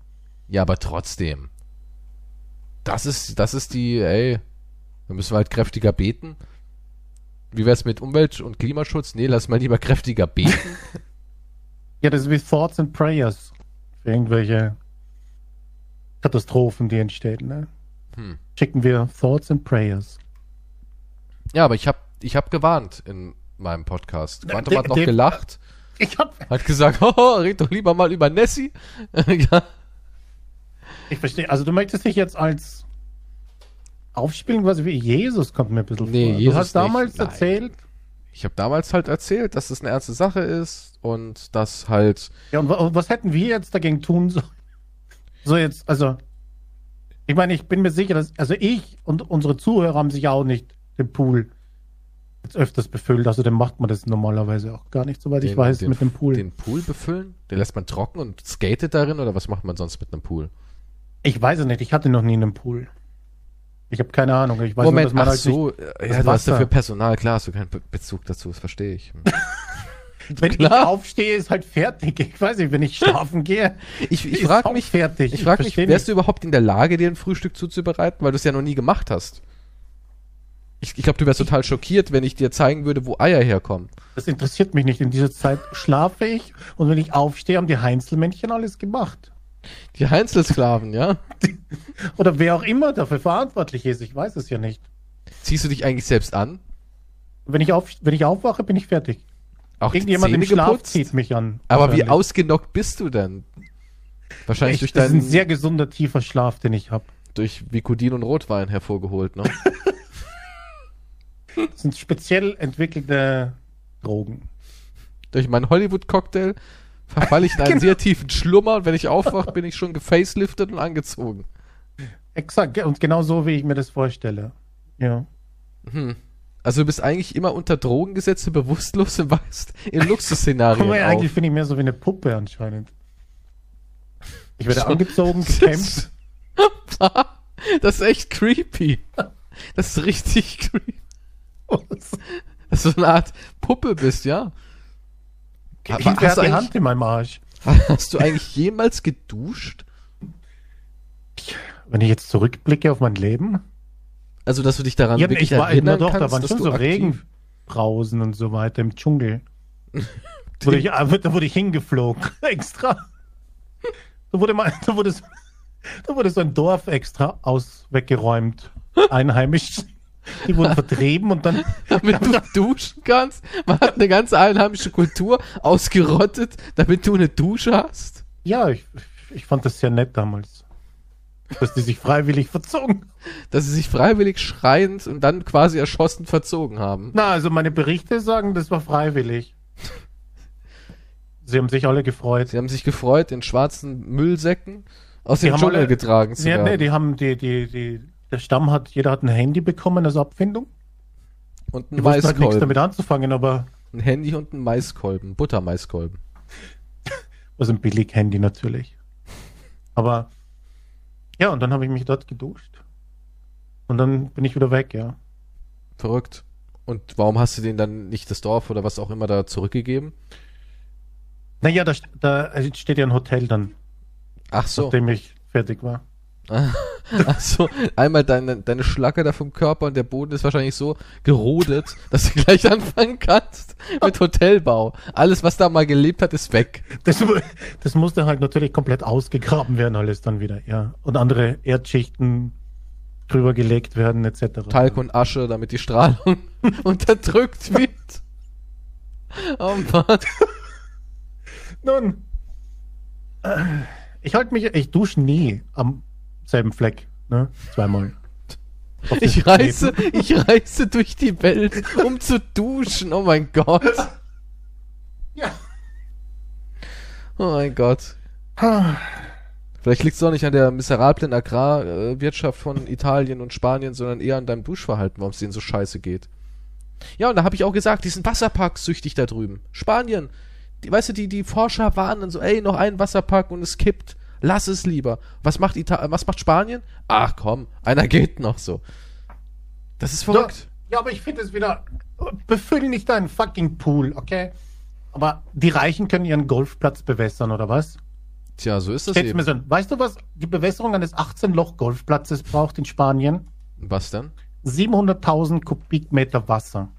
Ja, aber trotzdem. Das ist, das ist die, ey, wir müssen halt kräftiger beten. Wie wär's mit Umwelt- und Klimaschutz? Nee, lass mal lieber kräftiger beten. Ja, das ist wie Thoughts and Prayers. Für irgendwelche Katastrophen, die entstehen. Ne? Hm. Schicken wir Thoughts and Prayers. Ja, aber ich hab, ich hab gewarnt in meinem Podcast. Quantum der- hat noch der- gelacht, Ich hab, hat gesagt, oh, red doch lieber mal über Nessie. ja. ich verstehe. Also du möchtest dich jetzt als aufspielen, quasi wie Jesus kommt mir ein bisschen Nee, vor. Jesus du hast damals nicht, nein. erzählt. Ich habe damals halt erzählt, dass es eine ernste Sache ist und dass halt Ja, und, wa- und was hätten wir jetzt dagegen tun sollen? So jetzt, also, ich meine, ich bin mir sicher, dass, also ich und unsere Zuhörer haben sich auch nicht den Pool jetzt öfters befüllt. Also, dann macht man das normalerweise auch gar nicht, soweit ich den, weiß, den, mit dem Pool. den Pool befüllen. Den lässt man trocken und skatet darin oder was macht man sonst mit einem Pool? Ich weiß es nicht, ich hatte noch nie einen Pool. Ich habe keine Ahnung. Ich weiß nur, Moment, dass man ach halt so, nicht, ja, du hast dafür Personal, klar, hast du keinen Be Bezug dazu, das verstehe ich. wenn ich klar. aufstehe, ist halt fertig. Ich weiß nicht, wenn ich schlafen gehe, Ich, ich ist frage auch mich, fertig. ich frag mich, wärst du überhaupt in der Lage, dir ein Frühstück zuzubereiten, weil du es ja noch nie gemacht hast? Ich, ich glaube, du wärst total schockiert, wenn ich dir zeigen würde, wo Eier herkommen. Das interessiert mich nicht. In dieser Zeit schlafe ich und wenn ich aufstehe, haben die Heinzelmännchen alles gemacht. Die Heinzelsklaven, ja? Oder wer auch immer dafür verantwortlich ist, ich weiß es ja nicht. Ziehst du dich eigentlich selbst an? Wenn ich, auf, wenn ich aufwache, bin ich fertig. Auch Irgendjemand im Schlaf geputzt? zieht mich an. Aber wie ausgenockt bist du denn? Wahrscheinlich ich, durch Das ist ein deinen sehr gesunder, tiefer Schlaf, den ich habe. durch Vicodin und Rotwein hervorgeholt, ne? Das sind speziell entwickelte Drogen. durch meinen Hollywood-Cocktail verfalle ich in einen Genau. sehr tiefen Schlummer und wenn ich aufwache, bin ich schon gefaceliftet und angezogen. Exakt, und genau so, wie ich mir das vorstelle. Ja. Hm. Also du bist eigentlich immer unter Drogen gesetzt, bewusstlos und weißt in Luxusszenarien auf. eigentlich finde ich mehr so wie eine Puppe anscheinend. Ich werde Schon- angezogen, gekämpft. Das ist echt creepy. Das ist richtig creepy. Dass du so eine Art Puppe bist, ja. Wer hast, hat du die eigentlich, Hand in meinem Arsch? hast du eigentlich jemals geduscht? Wenn ich jetzt zurückblicke auf mein Leben. Also, dass du dich daran Ja, wirklich ich war, na erinnern doch, da kannst, waren dass schon du so Regenbrausen und so weiter im Dschungel. Da wurde ich, ah, da wurde ich hingeflogen, extra. Da wurde, mal, da, wurde so, da wurde so ein Dorf extra aus weggeräumt. Einheimisch. Die wurden vertrieben und dann. damit du duschen kannst. Man hat eine ganze einheimische Kultur ausgerottet, damit du eine Dusche hast. Ja, ich, ich fand das sehr nett damals. Dass die sich freiwillig verzogen. Dass sie sich freiwillig schreiend und dann quasi erschossen verzogen haben. Na, also meine Berichte sagen, das war freiwillig. Sie haben sich alle gefreut. Sie haben sich gefreut, in schwarzen Müllsäcken aus Die dem Dschungel alle- getragen zu Ja, werden. nee, die haben die, die, die, der Stamm hat, jeder hat ein Handy bekommen als Abfindung. und ein wussten halt nichts Maiskolben. damit anzufangen, aber ein Handy und ein Maiskolben. Buttermaiskolben. was ein Billig-Handy natürlich. Aber ja, und dann habe ich mich dort geduscht. Und dann bin ich wieder weg, ja. Verrückt. Und warum hast du denen dann nicht das Dorf oder was auch immer da zurückgegeben? Naja, da, da steht ja ein Hotel dann, Ach so. nachdem ich fertig war. Ach so. Einmal deine, deine Schlacke da vom Körper und der Boden ist wahrscheinlich so gerodet, dass du gleich anfangen kannst mit Hotelbau. Alles, was da mal gelebt hat, ist weg. Das, das musste halt natürlich komplett ausgegraben werden, alles dann wieder, ja. Und andere Erdschichten drüber gelegt werden, etc. Talg und Asche, damit die Strahlung unterdrückt wird. Oh Mann. Nun, äh, ich halte mich, ich dusche nie am selben Fleck, ne? Zweimal. Ich reise, Leben. ich reise durch die Welt, um zu duschen. Oh mein Gott. Ja. Oh mein Gott. Vielleicht liegt es doch nicht an der miserablen Agrarwirtschaft von Italien und Spanien, sondern eher an deinem Duschverhalten, warum es denen so scheiße geht. Ja, und da habe ich auch gesagt, die sind wasserparksüchtig da drüben. Spanien. Die, weißt du, die, die Forscher warnen so, ey, noch ein Wasserpark und es kippt. Lass es lieber. Was macht Ita was macht Spanien? Ach komm, einer geht noch so. Das ist verrückt. Ja, aber ich finde es wieder, befüll nicht deinen fucking Pool, okay? Aber die Reichen können ihren Golfplatz bewässern, oder was? Tja, so ist das Stell's eben. mir so. Weißt du, was die Bewässerung eines 18-Loch-Golfplatzes braucht in Spanien? Was denn? 700.000 Kubikmeter Wasser.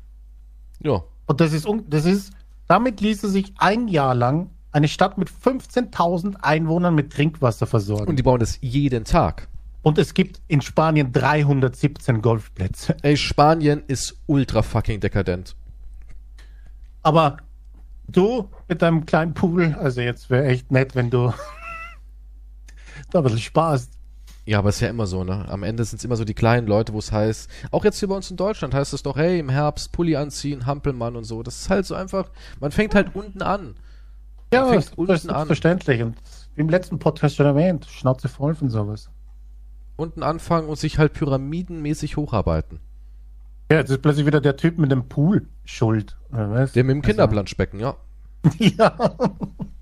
Ja. Und das ist, das ist, damit ließe sich ein Jahr lang eine Stadt mit 15.000 Einwohnern mit Trinkwasser versorgen. Und die bauen das jeden Tag. Und es gibt in Spanien 317 Golfplätze. Ey, Spanien ist ultra fucking dekadent. Aber du mit deinem kleinen Pool, also jetzt wäre echt nett, wenn du da ein bisschen Spaß. Ja, aber ist ja immer so, ne? Am Ende sind es immer so die kleinen Leute, wo es heißt, auch jetzt hier bei uns in Deutschland heißt es doch, hey, im Herbst Pulli anziehen, Hampelmann und so. Das ist halt so einfach, man fängt halt unten an. Ja, das ist an. verständlich. Und wie im letzten Podcast schon erwähnt, Schnauze voll von sowas. Unten anfangen und sich halt pyramidenmäßig hocharbeiten. Ja, jetzt ist plötzlich wieder der Typ mit dem Pool schuld. Oder was? Der mit dem Also- Kinderplanschbecken, ja. ja.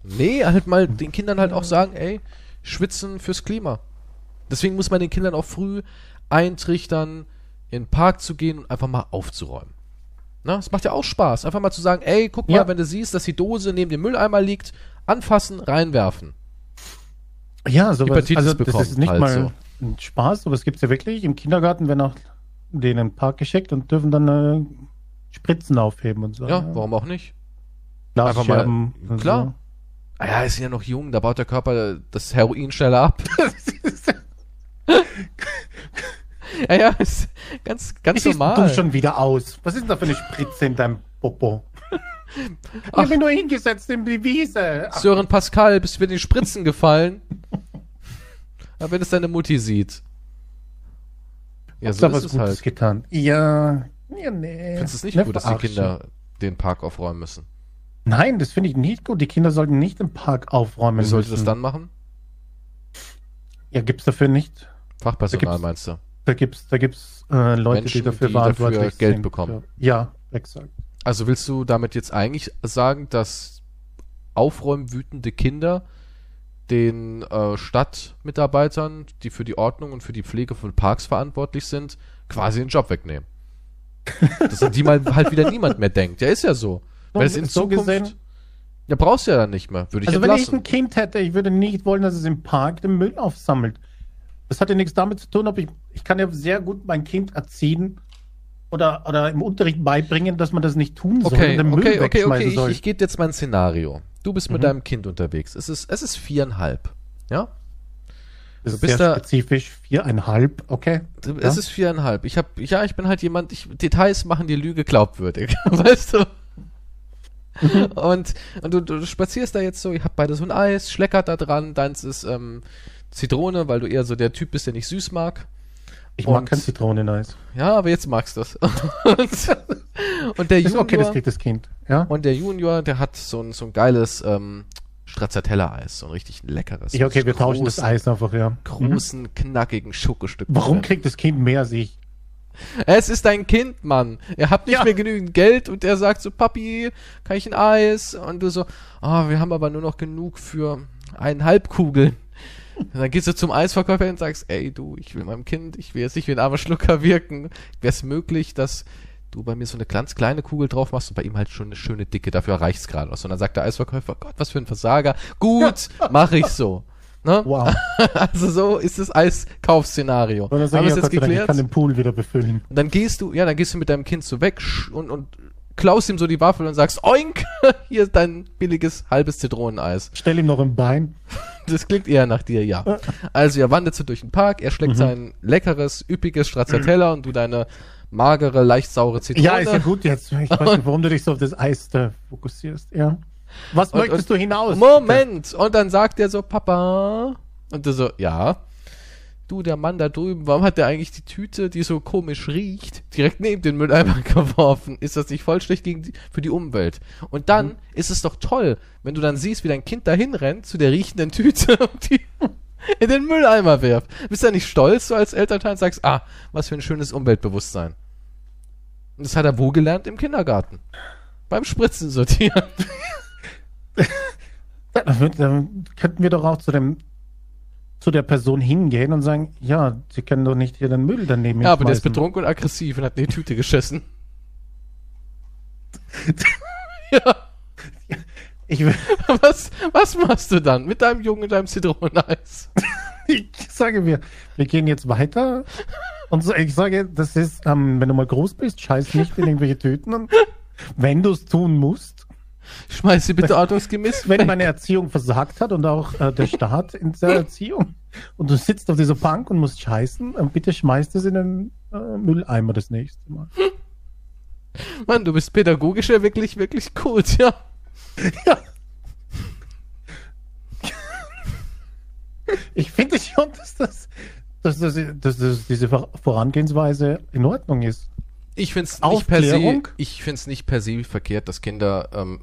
Nee, halt mal den Kindern halt auch sagen, ey, schwitzen fürs Klima. Deswegen muss man den Kindern auch früh eintrichtern, in den Park zu gehen und einfach mal aufzuräumen. Na, es macht ja auch Spaß, einfach mal zu sagen, ey, guck mal, Ja. wenn du siehst, dass die Dose neben dem Mülleimer liegt, anfassen, reinwerfen. Ja, sowas. Hepatitis Also, das bekommen, ist nicht halt mal so. ein Spaß, sowas gibt es ja wirklich. Im Kindergarten werden auch denen in den Park geschickt und dürfen dann äh, Spritzen aufheben und so. Ja, warum auch nicht? Einfach mal- klar. Ah ja, ist ja noch jung, da baut der Körper das Heroin schneller ab. ja, ja, ist ganz, ganz siehst normal. du schon wieder aus? Was ist denn da für eine Spritze in deinem Popo? Ich Ach. hab mich nur hingesetzt in die Wiese. Ach, Sören Pascal, bist du mit den Spritzen gefallen? Aber wenn es deine Mutti sieht. Ja, Hab's so da ist was es Gutes halt. getan. Ja, ja, nee. Findest du es nicht Ne gut, dass die. Kinder den Park aufräumen müssen? Nein, das finde ich nicht gut. Die Kinder sollten nicht den Park aufräumen Wie sollte das müssen. dann machen? Ja, gibt's dafür nicht. Fachpersonal gibt's- meinst du? Da gibt's, da gibt's äh, Leute, Menschen, die dafür die verantwortlich dafür Geld sind. bekommen. Ja, exakt. Also willst du damit jetzt eigentlich sagen, dass aufräumwütende Kinder den äh, Stadtmitarbeitern, die für die Ordnung und für die Pflege von Parks verantwortlich sind, quasi den Job wegnehmen? Dass an die mal halt wieder niemand mehr denkt. Ja, ist ja so. Weil es in so Zukunft, gesehen, ja, brauchst du ja dann nicht mehr. Würde ich also wenn ich entlassen. ein Kind hätte, ich würde nicht wollen, dass es im Park den Müll aufsammelt. Das hat ja nichts damit zu tun, ob ich, ich kann ja sehr gut mein Kind erziehen oder, oder im Unterricht beibringen, dass man das nicht tun soll Okay, den Müll okay, okay, okay. Ich, soll. ich gebe jetzt mal ein Szenario. Du bist mit Mhm. deinem Kind unterwegs. Es ist, es ist viereinhalb. Ja? das du ist sehr da- spezifisch, viereinhalb, okay. Es Ja. ist viereinhalb. Ich hab, ja, ich bin halt jemand, ich, Details machen die Lüge glaubwürdig. weißt du? und und du, du spazierst da jetzt so, ihr habt beide so ein Eis, schleckert da dran, deins ist ähm, Zitrone, weil du eher so der Typ bist, der nicht süß mag. Ich mag kein Zitroneneis. Ja, aber jetzt magst du es. und, und der Ist Junior, okay, das kriegt das Kind. Ja? und der Junior, der hat so ein, so ein geiles ähm, Stracciatella-Eis, so ein richtig leckeres. Ich, okay, wir tauschen das Eis einfach, ja. Mhm. Großen, knackigen Schokostück. Warum kriegt das Kind mehr als ich? Es ist dein Kind, Mann. Er hat nicht Ja. mehr genügend Geld und er sagt so, Papi, kann ich ein Eis? Und du so, ah, wir haben aber nur noch genug für eineinhalb Kugeln. Und dann gehst du zum Eisverkäufer und sagst, ey, du, ich will meinem Kind, ich will jetzt nicht wie ein armer Schlucker wirken. Wäre es möglich, dass du bei mir so eine ganz kleine Kugel drauf machst und bei ihm halt schon eine schöne dicke, dafür reicht's gerade aus. Und dann sagt der Eisverkäufer, Gott, was für ein Versager. Gut, mache ich so. Ne? Wow. Also so ist das Eiskaufszenario. Und dann Haben wir ich, es jetzt Dank, ich geklärt? kann den Pool wieder befüllen. Und dann gehst du, ja, dann gehst du mit deinem Kind so weg und, und klaust ihm so die Waffel und sagst, oink, hier ist dein billiges halbes Zitroneneis. Stell ihm noch ein Bein. Das klingt eher nach dir, ja. Also ihr wandert so durch den Park, er Mhm. schlägt sein leckeres, üppiges Stracciatella und du deine magere, leicht saure Zitrone. Ja, ist ja gut jetzt. Ich weiß nicht, warum du dich so auf das Eis da fokussierst. Ja. Was Und- möchtest du hinaus? Moment! Und dann sagt er so, Papa. Und du so, ja. Du, der Mann da drüben, warum hat der eigentlich die Tüte, die so komisch riecht, direkt neben den Mülleimer geworfen? Ist das nicht voll schlecht gegen die, für die Umwelt? Und dann Mhm. ist es doch toll, wenn du dann siehst, wie dein Kind dahin rennt zu der riechenden Tüte und die in den Mülleimer wirft. Bist du da nicht stolz, so als Elternteil und sagst, ah, was für ein schönes Umweltbewusstsein. Und das hat er wo gelernt? Im Kindergarten. Beim Spritzen sortieren. Ja, Dann, könnten wir doch auch zu dem zu der Person hingehen und sagen, ja, sie können doch nicht hier den Müll daneben Ja, aber der ist betrunken und aggressiv und hat in die Tüte geschissen. ja, Ich, will- was, was machst du dann mit deinem Jungen und deinem Zitroneneis? ich sage mir, wir gehen jetzt weiter. Und so, ich sage, das ist, ähm, wenn du mal groß bist, scheiß nicht in irgendwelche Tüten. Und wenn du es tun musst, Schmeiß sie bitte ordnungsgemäß wenn weg. meine Erziehung versagt hat und auch äh, der Staat in der Erziehung und du sitzt auf dieser Bank und musst scheißen, äh, bitte schmeißt es in den äh, Mülleimer das nächste Mal. Mann, du bist pädagogisch ja wirklich, wirklich gut, ja. Ja. Ich finde schon, dass das, dass, das, dass das diese Vor- Vorangehensweise in Ordnung ist. Ich find's nicht per se, ich find's nicht per se verkehrt, dass Kinder, ähm,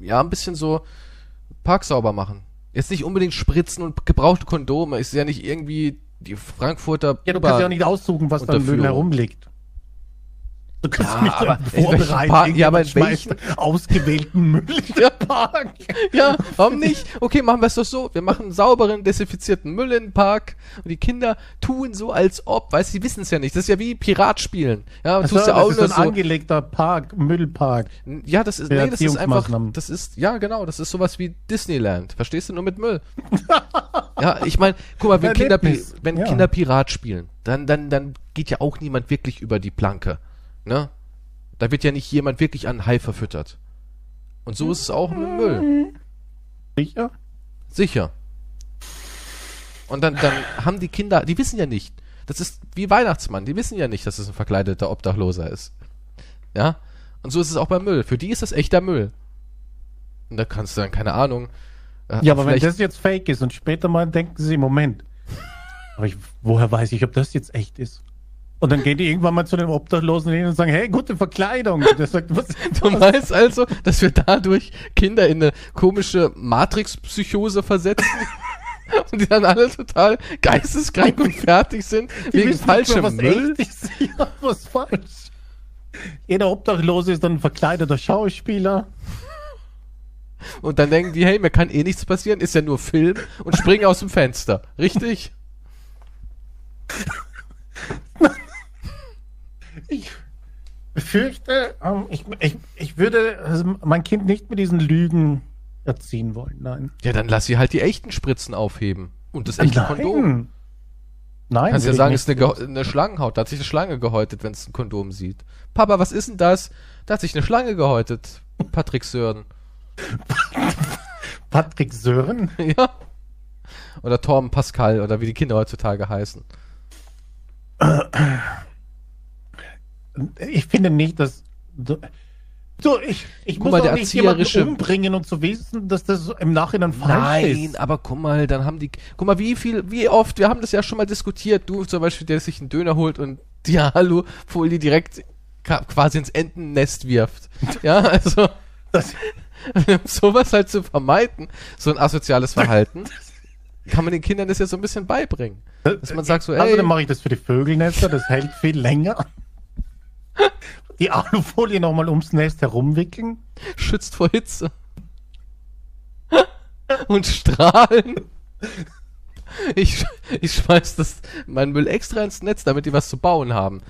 ja, ein bisschen so Park sauber machen. Jetzt nicht unbedingt spritzen und gebrauchte Kondome. Ist ja nicht irgendwie die Frankfurter Ja, du kannst ja auch nicht aussuchen, was da im Müll herumliegt. Du kannst Ja, nicht aber vorbereiten, Park- ja, aber schmeißt ausgewählten Müll in den Ja. Park. Ja, warum nicht? Okay, machen wir es doch so. Wir machen sauberen, desinfizierten Müll in den Park und die Kinder tun so, als ob, weißt du, die wissen es ja nicht. Das ist ja wie Pirat spielen. Ja, Achso, tust ja das auch ist nur ein so. angelegter Park, Müllpark. Ja, das ist, nee, das ist einfach, das ist, ja, genau, das ist sowas wie Disneyland. Verstehst du, nur mit Müll. ja, ich meine, guck mal, wenn Kinder, wenn ja. Kinder Pirat spielen, dann, dann, dann geht ja auch niemand wirklich über die Planke. Ne? Da wird ja nicht jemand wirklich an Hai verfüttert. Und so ist es auch mit Müll. Sicher? Sicher. Und dann, dann haben die Kinder, die wissen ja nicht. Das ist wie Weihnachtsmann, die wissen ja nicht, dass es ein verkleideter Obdachloser ist. Ja? Und so ist es auch beim Müll. Für die ist das echter Müll. Und da kannst du dann, keine Ahnung. äh, Ja, aber wenn das jetzt fake ist und später mal denken sie, Moment, aber ich, woher weiß ich, ob das jetzt echt ist? Und dann gehen die irgendwann mal zu den Obdachlosen hin und sagen, hey, gute Verkleidung. Und der sagt, was Du meinst also, dass wir dadurch Kinder in eine komische Matrix-Psychose versetzen? Und die dann alle total geisteskrank und fertig sind Die wegen mehr, falschem was Müll? ja, was falsch. Jeder Obdachlose ist dann ein verkleideter Schauspieler. Und dann denken die, hey, mir kann eh nichts passieren, ist ja nur Film und springen aus dem Fenster. Richtig? Ich befürchte, ähm, ich, ich, ich würde also mein Kind nicht mit diesen Lügen erziehen wollen. Nein. Ja, dann lass sie halt die echten Spritzen aufheben. Und das echte Kondom. Nein. Kannst ja sagen, es ist eine, eine Schlangenhaut. Da hat sich eine Schlange gehäutet, wenn es ein Kondom sieht. Papa, was ist denn das? Da hat sich eine Schlange gehäutet. Patrick Sören. Patrick Sören. ja. Oder Torben Pascal oder wie die Kinder heutzutage heißen. Ich finde nicht, dass. du- So, ich, ich Guck muss mal, nicht jemanden erzieherische- umbringen und zu wissen, dass das im Nachhinein falsch Nein, ist. aber guck mal, dann haben die, guck mal, wie viel, wie oft, wir haben das ja schon mal diskutiert, du zum Beispiel, der sich einen Döner holt und die Alufolie direkt quasi ins Entennest wirft. Ja, also, Das, um sowas halt zu vermeiden, so ein asoziales Verhalten, kann man den Kindern das ja so ein bisschen beibringen. Dass man sagt so, also ey, dann mache ich das für die Vögelnester, das hält viel länger. Die Alufolie nochmal ums Nest herumwickeln. schützt vor Hitze. Und Strahlen. Ich, ich schmeiß das, mein Müll extra ins Netz, damit die was zu bauen haben.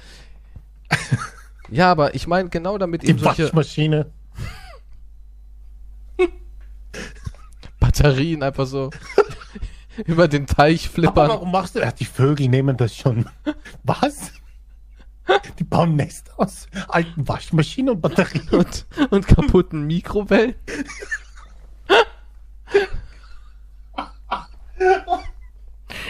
Ja, aber ich meine genau damit Die eben solche Waschmaschine. Batterien einfach so über den Teich Aber flippern. warum machst du? Ach, die Vögel nehmen das schon. Was? Die bauen Nest aus alten Waschmaschinen und Batterien. Und, und kaputten Mikrowellen.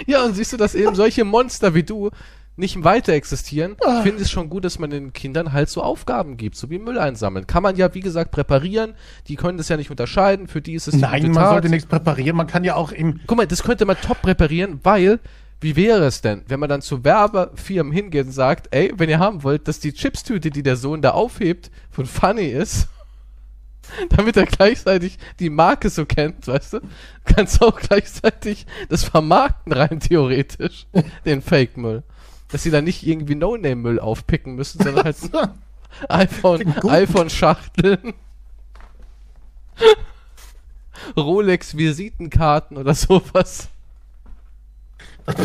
Ja, und siehst du, dass eben solche Monster wie du nicht weiter existieren, Ah. ich finde es schon gut, dass man den Kindern halt so Aufgaben gibt, so wie Müll einsammeln. Kann man ja, wie gesagt, präparieren. Die können das ja nicht unterscheiden. Für die ist es die Nein, man Tat. sollte nichts präparieren. Man kann ja auch im. Guck mal, das könnte man top präparieren, weil, wie wäre es denn, wenn man dann zu Werbefirmen hingeht und sagt, ey, wenn ihr haben wollt, dass die Chipstüte, die der Sohn da aufhebt, von Funny ist, damit er gleichzeitig die Marke so kennt, weißt du, kannst du auch gleichzeitig das vermarkten rein theoretisch, den Fake-Müll. Dass sie dann nicht irgendwie No-Name-Müll aufpicken müssen, sondern halt iPhone, iPhone-Schachteln. Rolex-Visitenkarten oder sowas.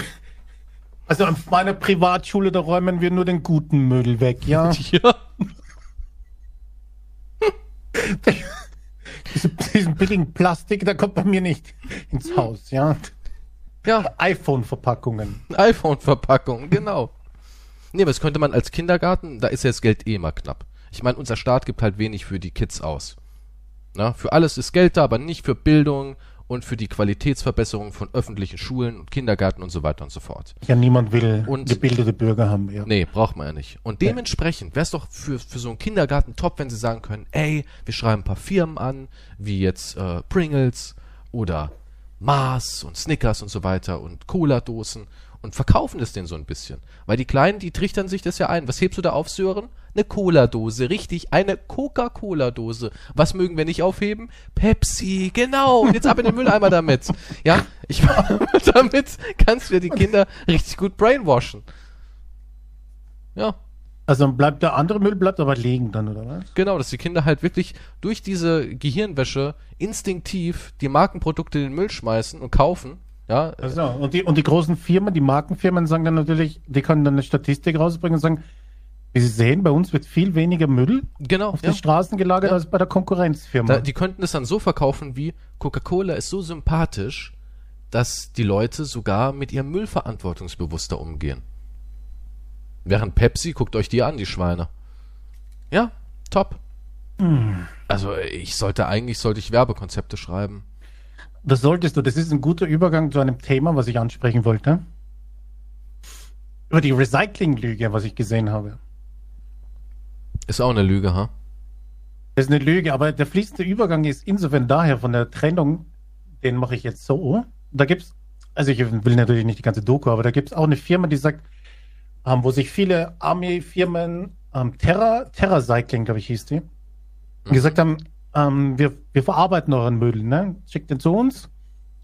Also auf meiner Privatschule, da räumen wir nur den guten Müll weg, ja. Ja. Diese, diesen billigen Plastik, der kommt bei mir nicht ins Haus, ja. Ja, iPhone-Verpackungen. iPhone-Verpackung, genau. Nee, aber das könnte man als Kindergarten, da ist ja das Geld eh immer knapp. Ich meine, unser Staat gibt halt wenig für die Kids aus. Na, für alles ist Geld da, aber nicht für Bildung und für die Qualitätsverbesserung von öffentlichen Schulen und Kindergärten und so weiter und so fort. Ja, niemand will Und- gebildete Bürger haben, ja. Nee, braucht man ja nicht. Und dementsprechend wäre es doch für, für so einen Kindergarten top, wenn sie sagen können, ey, wir schreiben ein paar Firmen an, wie jetzt äh, Pringles oder Mars und Snickers und so weiter und Cola-Dosen und verkaufen das denen so ein bisschen. Weil die Kleinen, die trichtern sich das ja ein. Was hebst du da auf, Sören? Eine Cola-Dose, richtig, eine Coca-Cola-Dose. Was mögen wir nicht aufheben? Pepsi, genau. Und jetzt ab in den Mülleimer damit. Ja, ich damit kannst du ja die Kinder richtig gut brainwashen. Ja, Also bleibt der andere Müll bleibt aber liegen dann, oder was? genau, dass die Kinder halt wirklich durch diese Gehirnwäsche instinktiv die Markenprodukte in den Müll schmeißen und kaufen. Ja, Also, und, die, und die großen Firmen, die Markenfirmen sagen dann natürlich, die können dann eine Statistik rausbringen und sagen, wie Sie sehen, bei uns wird viel weniger Müll genau. auf Ja. die Straßen gelagert Ja. als bei der Konkurrenzfirma. Da, die könnten es dann so verkaufen wie Coca-Cola ist so sympathisch, dass die Leute sogar mit ihrem Müll verantwortungsbewusster umgehen. Während Pepsi, guckt euch die an, die Schweine. Ja, top. Also ich sollte eigentlich sollte ich Werbekonzepte schreiben. Das solltest du, das ist ein guter Übergang zu einem Thema, was ich ansprechen wollte. Über die Recycling-Lüge, was ich gesehen habe. Ist auch eine Lüge, ha? Das ist eine Lüge, aber der fließende Übergang ist insofern daher von der Trennung, den mache ich jetzt so. Da gibt's, also ich will natürlich nicht die ganze Doku, aber da gibt's auch eine Firma, die sagt, ähm, wo sich viele Army-Firmen, ähm, Terra, Terra Cycling, glaube ich, hieß die, gesagt haben, ähm, wir, wir verarbeiten euren Müll, ne? Schickt den zu uns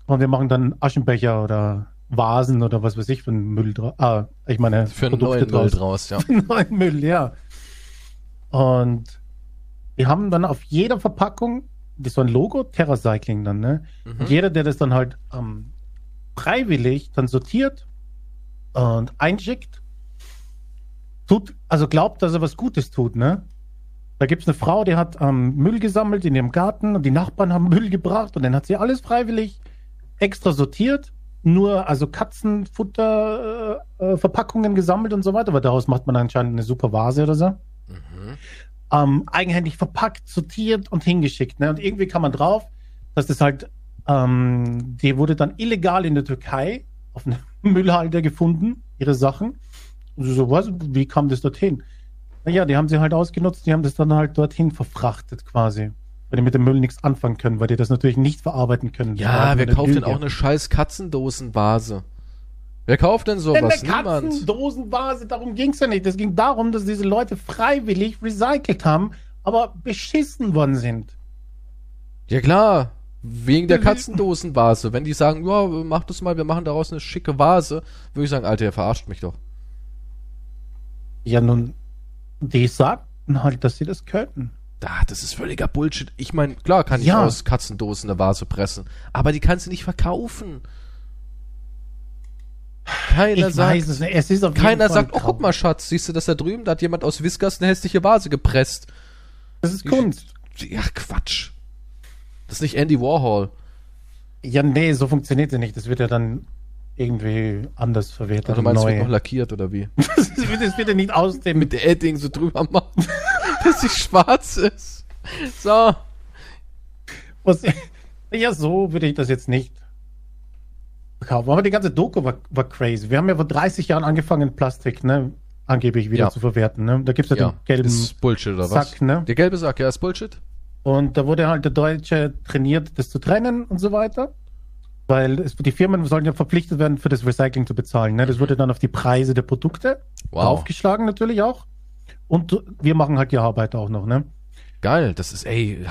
und wir machen dann Aschenbecher oder Vasen oder was weiß ich für einen Müll draus. Ah, ich meine, Für einen neuen Müll draus, ja. neuen Müll, ja. Und wir haben dann auf jeder Verpackung das so ein Logo, Terra Cycling dann, ne? Mhm. Und jeder, der das dann halt ähm, freiwillig dann sortiert und einschickt, tut, also glaubt, dass er was Gutes tut, ne? Da gibt es eine Frau, die hat ähm, Müll gesammelt in ihrem Garten und die Nachbarn haben Müll gebracht und dann hat sie alles freiwillig extra sortiert, nur also Katzenfutter äh, äh, Verpackungen gesammelt und so weiter, aber daraus macht man anscheinend eine super Vase oder so. Mhm. Ähm, eigenhändig verpackt, sortiert und hingeschickt. Ne? Und irgendwie kam man drauf, dass das halt, ähm, die wurde dann illegal in der Türkei auf einem Müllhalter gefunden, ihre Sachen. Und so, was, wie kam das dorthin? Naja, die haben sie halt ausgenutzt, die haben das dann halt dorthin verfrachtet quasi. Weil die mit dem Müll nichts anfangen können, weil die das natürlich nicht verarbeiten können. Ja, wer kauft denn auch eine scheiß Katzendosenvase? Wer kauft denn Denn sowas? eine Niemand. Katzendosenvase, darum ging es ja nicht. Es ging darum, dass diese Leute freiwillig recycelt haben, aber beschissen worden sind. Ja klar, wegen der. Katzendosenvase. Wenn die sagen, ja, mach das mal, wir machen daraus eine schicke Vase, würde ich sagen, Alter, ihr verarscht mich doch. Ja, nun, die sagten halt, dass sie das könnten. Ah, das ist völliger Bullshit. Ich meine, klar kann ich Ja. aus Katzendosen eine Vase pressen, aber die kannst du nicht verkaufen. Keiner ich sagt, weiß es. Es ist auf keiner Fall sagt, oh guck mal, Schatz, siehst du das da drüben? Da hat jemand aus Whiskers eine hässliche Vase gepresst. Das ist Kunst. Ja, Quatsch. Das ist nicht Andy Warhol. Ja, nee, so funktioniert es nicht. Das wird ja dann irgendwie anders verwertet. Also meinst, es wird neu. noch lackiert oder wie? das, wird, das wird ja nicht aus dem. Mit der Edding so drüber machen, dass sie schwarz ist. So. Was, ja, so würde ich das jetzt nicht verkaufen. Aber die ganze Doku war, war crazy. Wir haben ja vor 30 Jahren angefangen, Plastik, ne, angeblich wieder Ja. zu verwerten. Ne? Da gibt es ja, Ja, den gelben ist Bullshit oder was? Sack, ne? Der gelbe Sack, ja, ist Bullshit. Und da wurde halt der Deutsche trainiert, das zu trennen und so weiter. Weil es, die Firmen sollen ja verpflichtet werden, für das Recycling zu bezahlen. Ne? Das wurde dann auf die Preise der Produkte Wow. aufgeschlagen natürlich auch. Und wir machen halt die Arbeit auch noch. Ne? Geil, das ist, ey,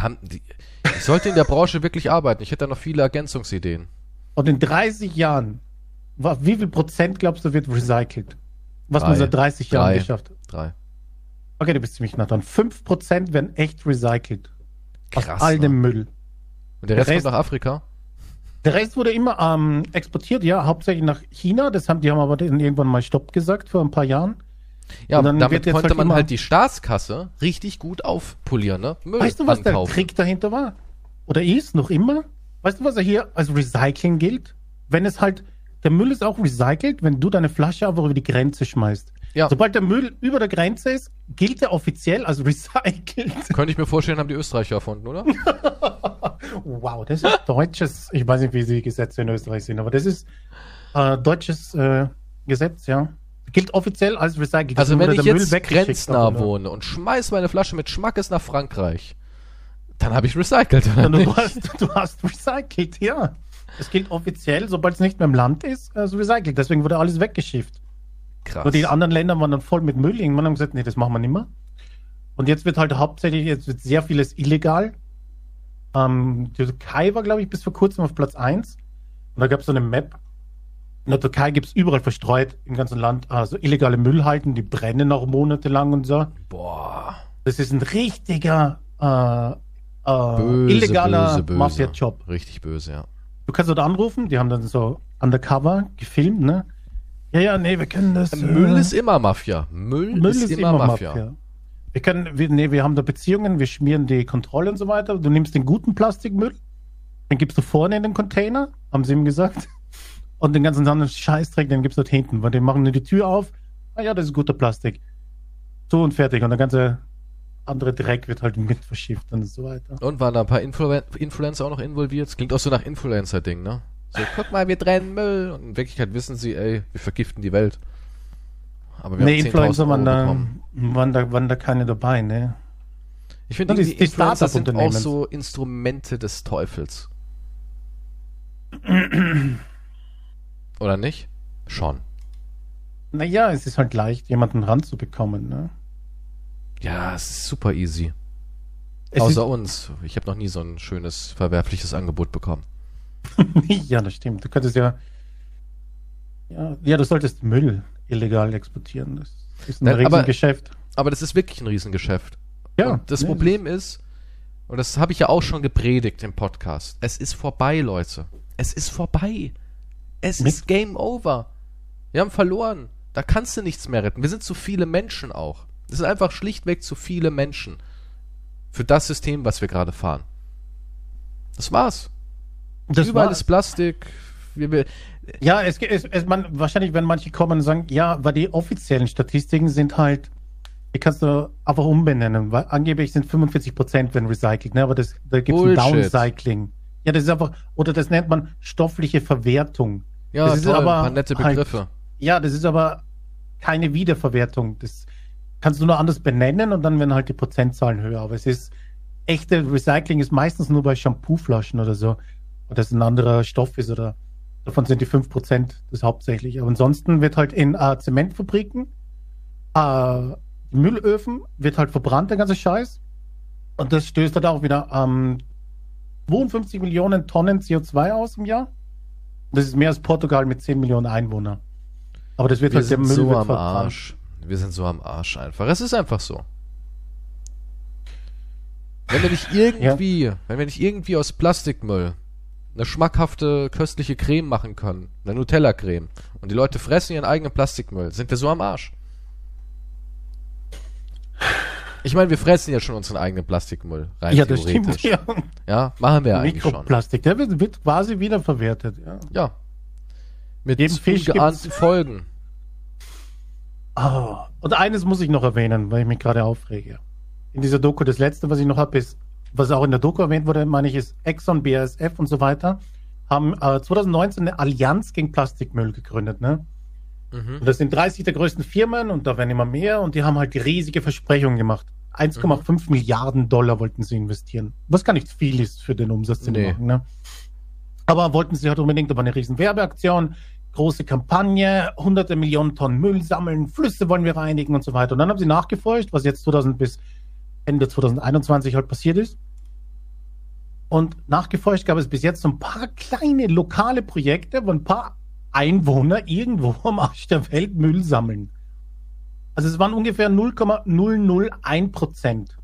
ich sollte in der Branche wirklich arbeiten. Ich hätte da noch viele Ergänzungsideen. Und in 30 Jahren, wie viel Prozent glaubst du wird recycelt? Was Drei. man seit 30 Jahren Drei. geschafft hat. Drei. Okay, du bist ziemlich nah dran. 5% werden echt recycelt. Krass. aus all ne? dem Müll. Und der Rest, Der Rest- kommt nach Afrika? Der Rest wurde immer ähm, exportiert, ja, hauptsächlich nach China. Das haben, die haben aber dann irgendwann mal Stopp gesagt vor ein paar Jahren. Ja, Und dann damit konnte halt man halt die Staatskasse richtig gut aufpolieren, ne? Müll Weißt du, was der. Trick dahinter war? Oder ist noch immer? Weißt du, was er hier als Recycling gilt? Wenn es halt, der Müll ist auch recycelt, wenn du deine Flasche einfach über die Grenze schmeißt. Ja. Sobald der Müll über der Grenze ist, gilt er offiziell als recycelt. Könnte ich mir vorstellen, haben die Österreicher erfunden, oder? Wow, das ist deutsches, ich weiß nicht, wie die Gesetze in Österreich sind, aber das ist äh, deutsches äh, Gesetz, ja. Gilt offiziell als recycelt. Also wenn ich der Müll jetzt grenznah wohne und schmeiß meine Flasche mit Schmackes nach Frankreich, dann habe ich recycelt, nicht? du, hast, du hast recycelt, ja. Es gilt offiziell, sobald es nicht mehr im Land ist, als recycelt. Deswegen wurde alles weggeschifft. Krass. Und die anderen Länder waren dann voll mit Müll. Irgendwann haben gesagt, nee, das machen wir nicht mehr. Und jetzt wird halt hauptsächlich, jetzt wird sehr vieles illegal. Ähm, die Türkei war, glaube ich, bis vor kurzem auf Platz 1. Und da gab es so eine Map. In der Türkei gibt es überall verstreut im ganzen Land also illegale Müllhalten, die brennen auch monatelang und so. Boah. Das ist ein richtiger äh, äh, Böse, illegaler böse, böse. Mafia-Job. Richtig böse, ja. Du kannst dort anrufen, die haben dann so undercover gefilmt, ne? Ja, ja, nee, wir können das. Müll äh, ist immer Mafia. Müll, Müll ist, immer, Mafia. Wir können, wir, nee, wir haben da Beziehungen, wir schmieren die Kontrolle und so weiter. Du nimmst den guten Plastikmüll, den gibst du vorne in den Container, haben sie ihm gesagt. Und den ganzen anderen Scheißdreck, den gibst du dort hinten, weil die machen nur die Tür auf. Ah ja, das ist guter Plastik. So und fertig. Und der ganze andere Dreck wird halt mit verschifft und so weiter. Und waren da ein paar Influen Influencer auch noch involviert? Das klingt auch so nach Influencer-Ding, ne? So, guck mal, wir trennen Müll. Und in Wirklichkeit wissen sie, ey, wir vergiften die Welt. Aber wir Nee, haben 10.000 Influencer waren da, waren, da, waren da keine dabei, ne? Ich finde, die, die- Influencer sind auch so Instrumente des Teufels. Oder nicht? Schon. Naja, es ist halt leicht, jemanden ranzubekommen. Ne? Ja, es ist super easy. Es Außer uns. Ich habe noch nie so ein schönes, verwerfliches Angebot bekommen. ja, das stimmt. Du könntest ja, ja, ja, du solltest Müll illegal exportieren. Das ist ein Nein, aber- Riesengeschäft. Aber das ist wirklich ein Riesengeschäft. Ja, und das nee, Problem ist, und das habe ich ja auch schon gepredigt im Podcast, es ist vorbei, Leute. Es ist vorbei. Es Mit- ist Game Over. Wir haben verloren. Da kannst du nichts mehr retten. Wir sind zu viele Menschen auch. Es sind einfach schlichtweg zu viele Menschen. Für das System, was wir gerade fahren. Das war's. Das Überall war's. ist Plastik. Wir, wir, Ja, es, es, es man, wahrscheinlich, wenn manche kommen und sagen, ja, weil die offiziellen Statistiken sind halt, die kannst du einfach umbenennen, weil angeblich sind 45 Prozent, wenn recycelt, ne? aber das, da gibt es ein. Downcycling. Ja, das ist einfach, oder das nennt man stoffliche Verwertung. ja, Das ist toll, aber ein paar nette halt- Begriffe. Ja, das ist aber keine Wiederverwertung. Das kannst du nur anders benennen und dann werden halt die Prozentzahlen höher. Aber es ist, echte Recycling ist meistens nur bei Shampooflaschen oder so. Oder das ein anderer Stoff ist oder davon sind die 5% das hauptsächlich. Aber ansonsten wird halt in äh, Zementfabriken, äh, Müllöfen, wird halt verbrannt, der ganze Scheiß. Und das stößt halt auch wieder ähm, 52 Millionen Tonnen CO2 aus im Jahr. Das ist mehr als Portugal mit 10 Millionen Einwohnern. Aber das wird Wir halt der Müll so am verbrannt. Arsch. Wir sind so am Arsch einfach. Es ist einfach so. Wenn wir nicht irgendwie, wenn wir nicht irgendwie aus Plastikmüll eine schmackhafte, köstliche Creme machen können, eine Nutella-Creme, und die Leute fressen ihren eigenen Plastikmüll, sind wir so am Arsch. Ich meine, wir fressen ja schon unseren eigenen Plastikmüll rein Ja, das stimmt. Ja. Ja, machen wir ja eigentlich schon. Mikroplastik, der wird, wird quasi wiederverwertet. Ja. Ja. Mit ungeahnten Folgen. Ah, und eines muss ich noch erwähnen, weil ich mich gerade aufrege. In dieser Doku, das letzte, was ich noch habe, ist, was auch in der Doku erwähnt wurde, meine ich, ist Exxon, BASF und so weiter, haben äh, 2019 eine Allianz gegen Plastikmüll gegründet. Ne? Mhm. Und das sind 30 der größten Firmen und da werden immer mehr und die haben halt riesige Versprechungen gemacht. 1,5 Milliarden Dollar wollten sie investieren. Was gar nicht viel ist für den Umsatz, den Nee. machen. Ne? Aber wollten sie halt unbedingt, war eine riesen Werbeaktion, große Kampagne, hunderte Millionen Tonnen Müll sammeln, Flüsse wollen wir reinigen und so weiter. Und dann haben sie nachgeforscht, was jetzt 2000 bis Ende 2021 halt passiert ist. Und nachgeforscht gab es bis jetzt so ein paar kleine lokale Projekte, wo ein paar Einwohner irgendwo am Arsch der Welt Müll sammeln. Also es waren ungefähr 0,001 Prozent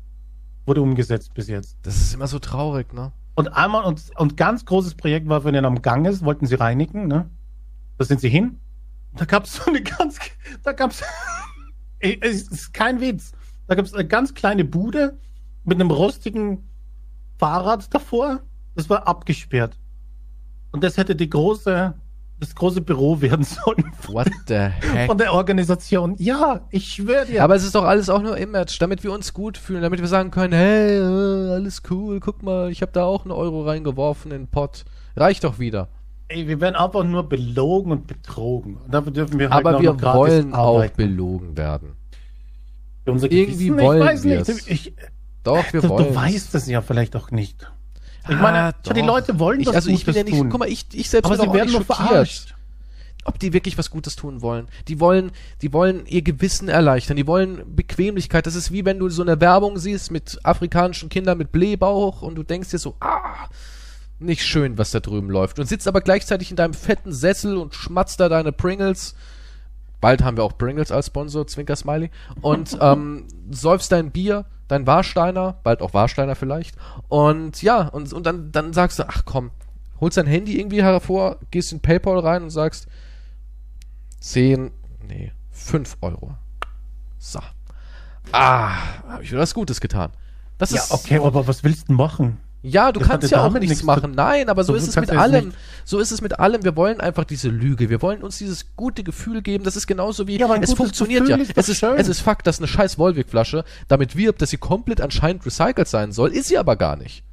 wurde umgesetzt bis jetzt. Das ist immer so traurig, ne? Und einmal und, und ganz großes Projekt war, wenn er am Gang ist, wollten sie reinigen, ne? Da sind sie hin. Da gab es so eine ganz, da gab es, es ist kein Witz. Da gab es eine ganz kleine Bude mit einem rostigen Fahrrad davor. Das war abgesperrt. Und das hätte die große, das große Büro werden sollen What the heck? von der Organisation. Ja, ich schwöre dir. Aber es ist doch alles auch nur Image, damit wir uns gut fühlen, damit wir sagen können, hey, äh, alles cool, guck mal, ich habe da auch einen Euro reingeworfen in den Pott. Reicht doch wieder. Ey, wir werden einfach nur belogen und betrogen. Und dafür dürfen wir halt Aber wir wollen auch belogen werden. Unser irgendwie Gewissen? wollen ich weiß wir's. nicht. Ich, Doch, wir du, wollen. du weißt es ja vielleicht auch nicht. Ich Ah, meine, schau, die. Leute wollen ich, das also ich bin ja nicht, tun. guck mal, ich, ich selbst aber bin sie auch werden schockiert, verarscht. ob die wirklich was Gutes tun wollen. Die wollen, die wollen ihr Gewissen erleichtern, die wollen Bequemlichkeit. Das ist wie wenn du so eine Werbung siehst mit afrikanischen Kindern mit Blähbauch und du denkst dir so, ah, nicht schön, was da drüben läuft. Und sitzt aber gleichzeitig in deinem fetten Sessel und schmatzt da deine Pringles. Bald haben wir auch Pringles als Sponsor, Zwinker Smiley. Und ähm, säufst dein Bier, dein Warsteiner, bald auch Warsteiner vielleicht. Und ja, und, und dann, dann sagst du, ach komm, holst dein Handy irgendwie hervor, gehst in PayPal rein und sagst 10, nee, 5 Euro. So. Ah, habe ich wieder was Gutes getan. Das Ja, ist okay, aber was willst du machen? Ja, du Das kannst ja auch nichts machen. Nein, aber so Du ist es mit allem. So ist es mit allem. Wir wollen einfach diese Lüge. Wir wollen uns dieses gute Gefühl geben. Das ist genauso wie Ja, es funktioniert Gefühl ja. ist es ist schön. es ist Fakt, dass eine scheiß Volvic-Flasche damit wirbt, dass sie komplett anscheinend recycelt sein soll, ist sie aber gar nicht.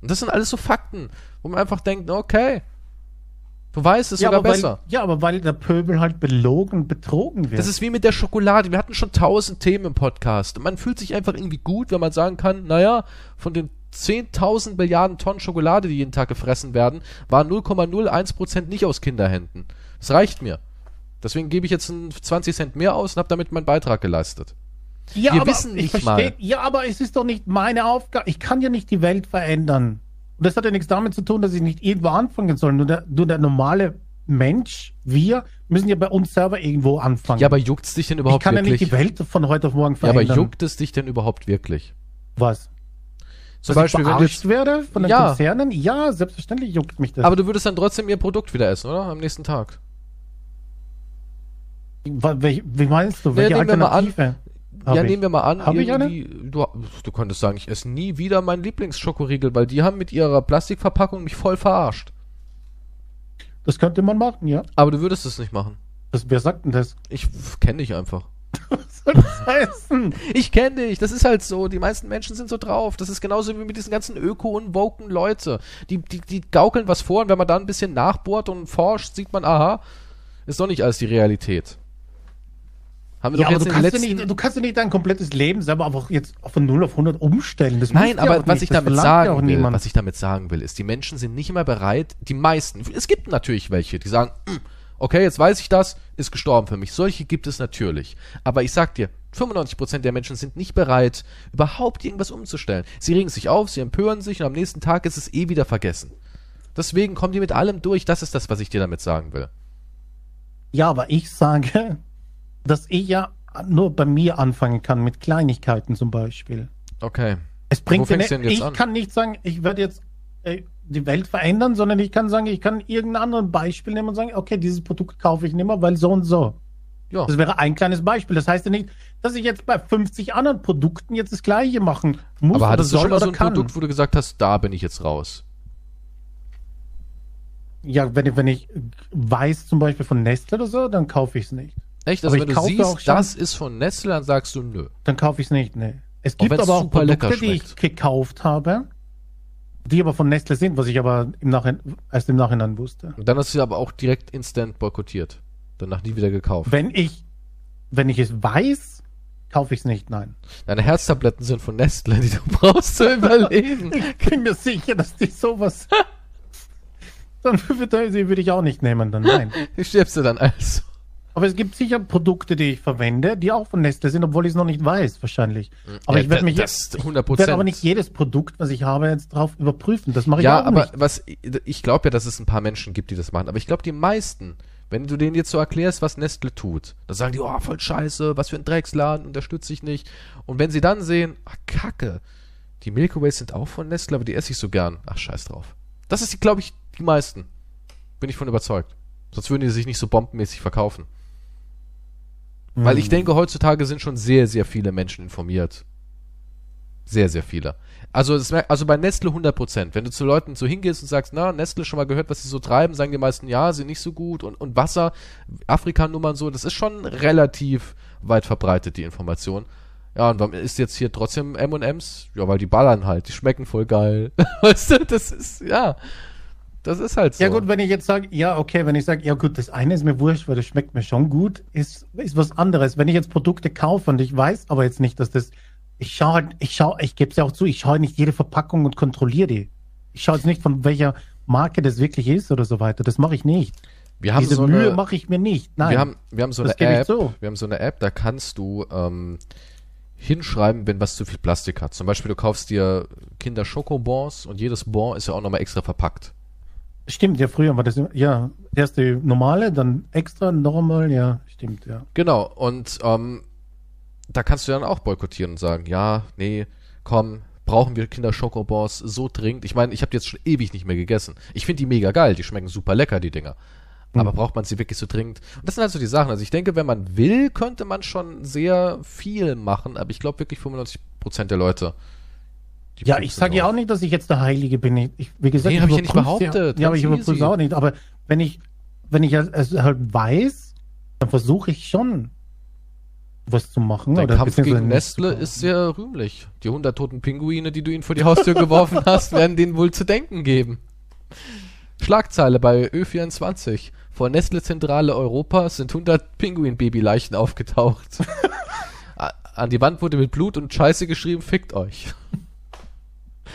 Und das sind alles so Fakten, wo man einfach denkt, okay, du weißt es Ja sogar weil, besser. ja, aber weil der Pöbel halt belogen, betrogen wird. Das ist wie mit der Schokolade. Wir hatten schon tausend Themen im Podcast. Und man fühlt sich einfach irgendwie gut, wenn man sagen kann, naja, von den 10.000 Milliarden Tonnen Schokolade, die jeden Tag gefressen werden, waren 0,01% nicht aus Kinderhänden. Das reicht mir. Deswegen gebe ich jetzt einen 20 Cent mehr aus und habe damit meinen Beitrag geleistet. Ja, Wir aber wissen ich nicht versteh- mal. Ja, aber es ist doch nicht meine Aufgabe. Ich kann ja nicht die Welt verändern. Und das hat ja nichts damit zu tun, dass ich nicht irgendwo anfangen soll. Nur der, nur der normale Mensch, wir, müssen ja bei uns selber irgendwo anfangen. Ja, aber juckt's dich denn ich überhaupt kann ja wirklich? nicht die Welt von heute auf morgen ja, aber verändern. juckt es dich denn überhaupt wirklich? Was? Zum Dass Beispiel, ich wenn verarscht jetzt, werde von den Ja. Konzernen? Ja, selbstverständlich juckt mich das. aber du würdest dann trotzdem ihr Produkt wieder essen, oder? Am nächsten Tag. Wie meinst du? Welche nehmen wir mal an- Alternative? hab ja, ich? nehmen wir mal an, ich du, du könntest sagen, ich esse nie wieder meinen Lieblingsschokoriegel, weil die haben mit ihrer Plastikverpackung mich voll verarscht. Das könnte man machen, ja. Aber du würdest es nicht machen. Das, wer sagt denn das? Ich kenne dich einfach. Soll das heißen? Ich kenne dich, das ist halt so. Die meisten Menschen sind so drauf. Das ist genauso wie mit diesen ganzen Öko- und woken Leute. Die, die, die gaukeln was vor und wenn man da ein bisschen nachbohrt und forscht, sieht man, aha, ist doch nicht alles die Realität. Haben wir Ja, doch aber jetzt du kannst, ja letzten... nicht, du kannst ja nicht dein komplettes Leben selber einfach jetzt von 0 auf 100 umstellen. Das Nein, aber was nicht. ich Das damit sagen will, niemand. was ich damit sagen will, ist, die Menschen sind nicht immer bereit, die meisten, es gibt natürlich welche, die sagen, "Hm, okay, jetzt weiß ich das, ist gestorben für mich. Solche gibt es natürlich. Aber ich sag dir, 95% der Menschen sind nicht bereit, überhaupt irgendwas umzustellen. Sie regen sich auf, sie empören sich und am nächsten Tag ist es eh wieder vergessen. Deswegen kommen die mit allem durch. Das ist das, was ich dir damit sagen will. Ja, aber ich sage, dass ich ja nur bei mir anfangen kann, mit Kleinigkeiten zum Beispiel. Okay. Es bringt Wo fängst ja du denn jetzt ich an? kann nicht sagen, ich werde jetzt äh, die Welt verändern, sondern ich kann sagen, ich kann irgendein anderes Beispiel nehmen und sagen, okay, dieses Produkt kaufe ich nicht mehr, weil so und so. Ja. Das wäre ein kleines Beispiel. Das heißt ja nicht, dass ich jetzt bei 50 anderen Produkten jetzt das gleiche machen muss Aber oder hattest du soll schon mal so ein kann. Produkt, wo du gesagt hast, da bin ich jetzt raus? Ja, wenn ich, wenn ich weiß zum Beispiel von Nestle oder so, dann kaufe ich es nicht. Echt? Also Aber wenn ich du siehst, schon- das ist von Nestle, dann sagst du nö. Dann kaufe ich es nicht, ne. Es gibt aber auch Produkte, die ich gekauft habe, die aber von Nestle sind, was ich aber im Nachhinein, erst im Nachhinein wusste. Und dann hast du sie aber auch direkt instant boykottiert. Danach nie wieder gekauft. Wenn ich, wenn ich es weiß, kaufe ich es nicht, nein. Deine Herztabletten sind von Nestle, die du brauchst zu überleben. Ich bin mir sicher, dass die sowas. dann würde, ich auch nicht nehmen, dann nein. Stirbst du dann also? Aber es gibt sicher Produkte, die ich verwende, die auch von Nestle sind, obwohl ich es noch nicht weiß, wahrscheinlich. Aber Ja, ich werde mich das ich 100%. werde aber nicht jedes Produkt, was ich habe, jetzt drauf überprüfen. Das mache ich Ja, auch aber nicht. was ich glaube ja, dass es ein paar Menschen gibt, die das machen. Aber ich glaube, die meisten, wenn du denen jetzt so erklärst, was Nestle tut, dann sagen die, oh, voll scheiße, was für ein Drecksladen, unterstütze ich nicht. Und wenn sie dann sehen, ach, Kacke, die Milky Ways sind auch von Nestle, aber die esse ich so gern. Ach, scheiß drauf. Das ist, glaube ich, die meisten. Bin ich von überzeugt. Sonst würden die sich nicht so bombenmäßig verkaufen. Weil Hm. ich denke, heutzutage sind schon sehr, sehr viele Menschen informiert. Sehr, sehr viele. Also, merkt, also bei Nestle 100%. Wenn du zu Leuten so hingehst und sagst, na, Nestle schon mal gehört, was sie so treiben, sagen die meisten, ja, sind nicht so gut. Und, und Wasser, Afrika-Nummern so, das ist schon relativ weit verbreitet, die Information. Ja, und warum ist jetzt hier trotzdem M&M's? Ja, weil die ballern halt, die schmecken voll geil. weißt du, das ist, ja, das ist halt so. Ja gut, wenn ich jetzt sage, ja okay, wenn ich sage, ja gut, das eine ist mir wurscht, weil das schmeckt mir schon gut, ist, ist was anderes. Wenn ich jetzt Produkte kaufe und ich weiß aber jetzt nicht, dass das, ich schaue halt, ich schaue, ich gebe es ja auch zu, ich schaue nicht jede Verpackung und kontrolliere die. Ich schaue jetzt nicht, von welcher Marke das wirklich ist oder so weiter. Das mache ich nicht. wir haben Diese so Mühe mache ich mir nicht. Nein. Wir haben, wir haben so eine App, zu. wir haben so eine App, da kannst du ähm, hinschreiben, wenn was zu viel Plastik hat. Zum Beispiel, du kaufst dir Kinder Schokobons und jedes Bon ist ja auch nochmal extra verpackt. Stimmt, ja, früher war das, ja, erst die normale, dann extra, normal, ja, stimmt, ja. Genau, und ähm, da kannst du dann auch boykottieren und sagen, ja, nee, komm, brauchen wir Kinder Schokobons so dringend. Ich meine, ich habe die jetzt schon ewig nicht mehr gegessen. Ich finde die mega geil, die schmecken super lecker, die Dinger. Aber braucht man sie wirklich so dringend? Und das sind halt so die Sachen. Also ich denke, wenn man will, könnte man schon sehr viel machen, aber ich glaube wirklich 95% der Leute. Die Ja, ich sage ja auch nicht, dass ich jetzt der Heilige bin. Ich, ich, wie gesagt, Nee, hab ich ja nicht behauptet. Ja, aber ich überprüfe auch nicht. Aber wenn ich, wenn ich es halt weiß, dann versuche ich schon, was zu machen. Oder Kampf gegen Nestle ist sehr rühmlich. Die 100 toten Pinguine, die du ihnen vor die Haustür geworfen hast, werden denen wohl zu denken geben. Schlagzeile bei Ö24. Vor Nestle-Zentrale Europas sind 100 Pinguin-Babyleichen aufgetaucht. An die Wand wurde mit Blut und Scheiße geschrieben, fickt euch.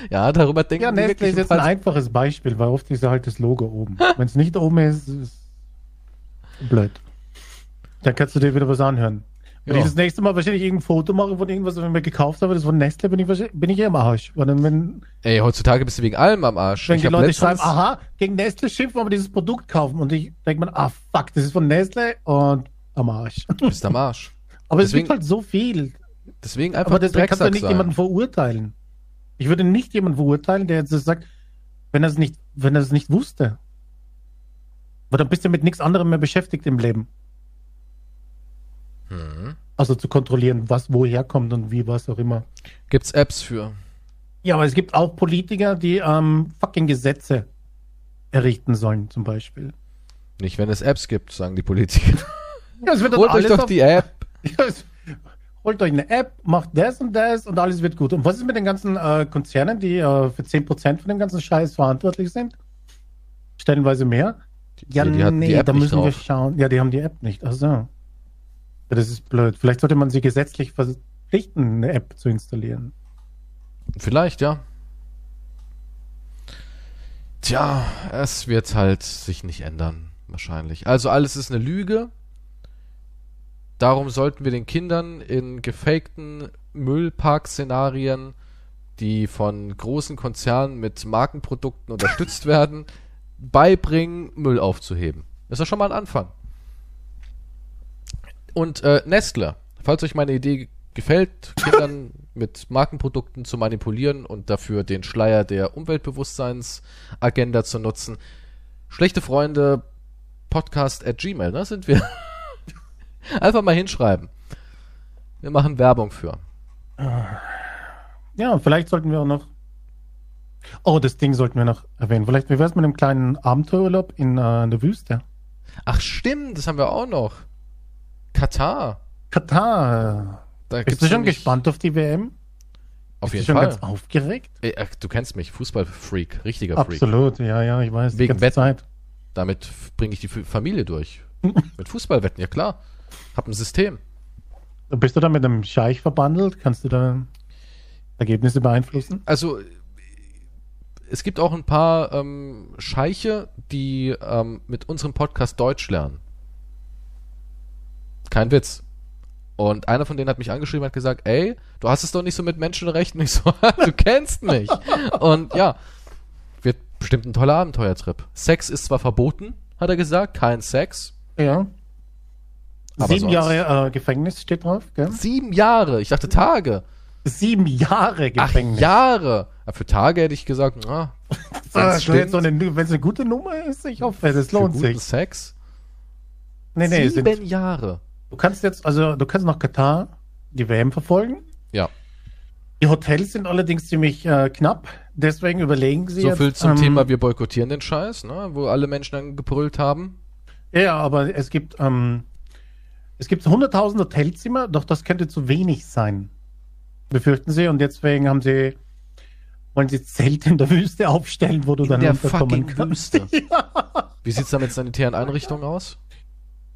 Ja, darüber denken Ja, die Nestle ist jetzt ein einfaches Beispiel, weil oft ist ja halt das Logo oben. Wenn es nicht oben ist, ist es blöd. Dann kannst du dir wieder was anhören. Wenn Ja. ich das nächste Mal wahrscheinlich irgendein Foto mache von irgendwas, was ich mir gekauft habe, das von Nestle, bin ich, wahrscheinlich- bin ich eh im Arsch. Dann, wenn, Ey, heutzutage bist du wegen allem am Arsch. wenn Ich die Leute schreiben, aha, gegen Nestle schimpfen, aber dieses Produkt kaufen. Und ich denke mir, ah, fuck, das ist von Nestle und am Arsch. Du bist am Arsch. Aber es Deswegen- gibt halt so viel. Deswegen einfach Aber deswegen kannst du nicht sein. jemanden verurteilen. Ich würde nicht jemanden verurteilen, der jetzt sagt, wenn er es nicht, wenn er es nicht wusste. Weil dann bist du mit nichts anderem mehr beschäftigt im Leben. Hm. Also zu kontrollieren, was woher kommt und wie, was auch immer. Gibt's Apps für? Ja, aber es gibt auch Politiker, die ähm, fucking Gesetze errichten sollen, zum Beispiel. Nicht, wenn es Apps gibt, sagen die Politiker. Ja, es wird dann Holt euch doch auf- die App. Ja, es- Holt euch eine App, macht das und das und alles wird gut. Und was ist mit den ganzen äh, Konzernen, die äh, für 10% von dem ganzen Scheiß verantwortlich sind? Stellenweise mehr? Ja, die, nee, die App da nicht müssen wir schauen. Ja, die haben die App nicht. Ach so. Ja, das ist blöd. Vielleicht sollte man sie gesetzlich verpflichten, eine App zu installieren. Vielleicht, ja. Tja, es wird halt sich nicht ändern, wahrscheinlich. Also alles ist eine Lüge. Darum sollten wir den Kindern in gefakten Müllpark-Szenarien, die von großen Konzernen mit Markenprodukten unterstützt werden, beibringen, Müll aufzuheben. Das ist ja schon mal ein Anfang. Und äh, Nestle, falls euch meine Idee gefällt, Kindern mit Markenprodukten zu manipulieren und dafür den Schleier der Umweltbewusstseinsagenda zu nutzen, schlechte Freunde, Podcast at Gmail, ne, sind wir. Einfach mal hinschreiben. Wir machen Werbung für. Ja, vielleicht sollten wir auch noch. Oh, das Ding sollten wir noch erwähnen. Vielleicht, wie wär's mit einem kleinen Abenteuerurlaub in äh, der Wüste? Ach stimmt, das haben wir auch noch. Katar. Katar. Da Bist du schon nämlich- gespannt auf die WM? Auf Bist jeden du schon Fall. ganz aufgeregt? Ach, du kennst mich, Fußballfreak, richtiger Freak. Absolut, ja, ja, ich weiß. Wegen Wetten. Zeit. Damit bringe ich die Familie durch. Mit Fußballwetten, ja klar. Hab ein System. Bist du da mit einem Scheich verbandelt? Kannst du da Ergebnisse beeinflussen? Also es gibt auch ein paar ähm, Scheiche, die ähm, mit unserem Podcast Deutsch lernen. Kein Witz. Und einer von denen hat mich angeschrieben und hat gesagt, ey, du hast es doch nicht so mit Menschenrechten. Ich so, du kennst mich. Und ja, wird bestimmt ein toller Abenteuertrip. Sex ist zwar verboten, hat er gesagt, kein Sex. Ja. Aber Sieben sonst- Jahre äh, Gefängnis steht drauf, gell? Sieben Jahre. Ich dachte Tage. Sieben Jahre Ach, Gefängnis. Jahre. Ja, für Tage hätte ich gesagt, na, Ah, so eine, wenn es eine gute Nummer ist, ich hoffe, für lohnt sich. Sex. Nee, nee, es Sieben sind, Jahre. du kannst jetzt, also du kannst nach Katar die WM verfolgen. Ja. Die Hotels sind allerdings ziemlich äh, knapp, deswegen überlegen sie So jetzt. viel zum ähm, Thema, wir boykottieren den Scheiß, ne? wo alle Menschen dann gebrüllt haben. Ja, aber es gibt, ähm, es gibt 100.000 Hotelzimmer, doch das könnte zu wenig sein, befürchten sie. Und deswegen haben sie, wollen sie Zelte in der Wüste aufstellen, wo du In dann der fucking kannst. Wüste. Wie sieht's da mit sanitären Einrichtungen aus?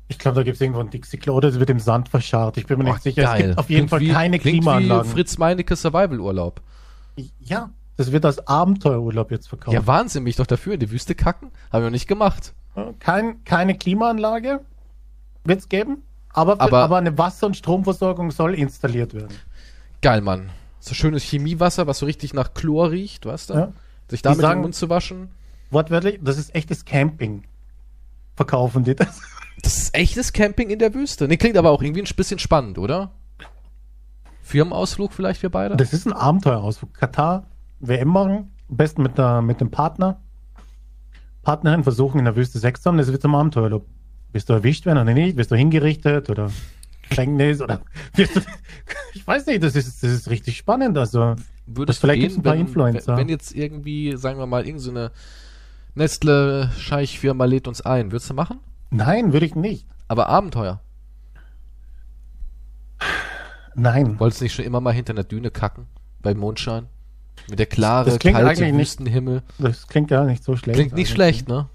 Ich glaube, da gibt es irgendwo ein Dixie-Klo oder es wird im Sand verscharrt. Ich bin mir nicht Oh, sicher. Es gibt auf jeden Klingt Fall wie, keine Klimaanlagen. Wie Fritz Meinecke Survival-Urlaub. Ja, das wird als Abenteuerurlaub jetzt verkauft. Ja, Wahnsinn, mich doch dafür in die Wüste kacken. Haben wir noch nicht gemacht. Kein, keine Klimaanlage wird es geben, aber, Aber- aber, eine Wasser- und Stromversorgung soll installiert werden. Geil, Mann. So schönes Chemiewasser, was so richtig nach Chlor riecht, weißt du? Ja. Sich damit sagen- den Mund zu waschen. Wortwörtlich, das ist echtes Camping. Verkaufen die das? Das ist echtes Camping in der Wüste. Nee, klingt aber auch irgendwie ein bisschen spannend, oder? Firmenausflug vielleicht wir beide? Das ist ein Abenteuerausflug. Katar, WM machen, am besten mit, der, mit dem Partner. Partnerin versuchen in der Wüste Sex zu haben, das wird zum Abenteuerurlaub. Bist du erwischt werden oder nicht? Wirst du hingerichtet oder Gefängnis oder ich weiß nicht, das ist, das ist richtig spannend. Also, Würdest vielleicht gibt's gehen, ein paar wenn, Influencer. Wenn, jetzt irgendwie, sagen wir mal, irgendeine so Nestle-Scheichfirma lädt uns ein, würdest du machen? nein, würde ich nicht. Aber Abenteuer. Nein. Wolltest du nicht schon immer mal hinter einer Düne kacken? Bei Mondschein? Mit der klare, Das klingt kalte eigentlich nicht- Wüstenhimmel. Das klingt gar nicht so schlecht. Klingt nicht eigentlich. schlecht, ne?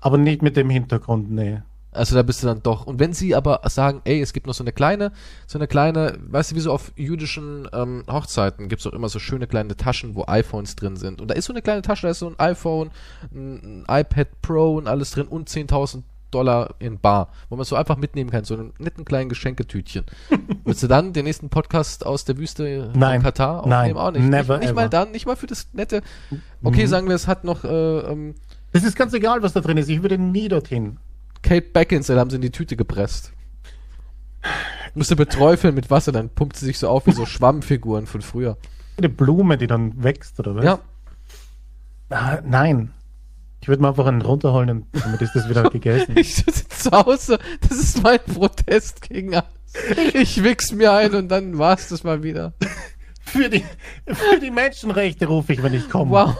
Aber nicht mit dem Hintergrund, nee. Also da bist du dann doch. Und wenn sie aber sagen, ey, es gibt noch so eine kleine, so eine kleine, weißt du, wie so auf jüdischen ähm, Hochzeiten gibt's doch immer so schöne kleine Taschen, wo iPhones drin sind. Und da ist so eine kleine Tasche, da ist so ein iPhone, ein, ein iPad Pro und alles drin und 10.000 Dollar in Bar, wo man so einfach mitnehmen kann, so einen netten kleinen Geschenketütchen. Willst du dann den nächsten Podcast aus der Wüste Nein. von Katar Nein. Auch nicht. Never nicht, nicht mal dann, nicht mal für das nette. Okay, Mhm. sagen wir, es hat noch äh, ähm, Das ist ganz egal, was da drin ist. Ich würde nie dorthin. Kate Beckinsale haben sie in die Tüte gepresst. Müsste beträufeln mit Wasser, dann pumpt sie sich so auf wie so Schwammfiguren von früher. Eine Blume, die dann wächst, oder was? Ja, Ah, nein. Ich würde mal einfach einen runterholen und damit ist das wieder gegessen. ich sitze zu Hause, das ist mein Protest gegen alles. Ich wichs mir ein und dann war's das mal wieder. Für die, für die Menschenrechte rufe ich, wenn ich komme. Wow.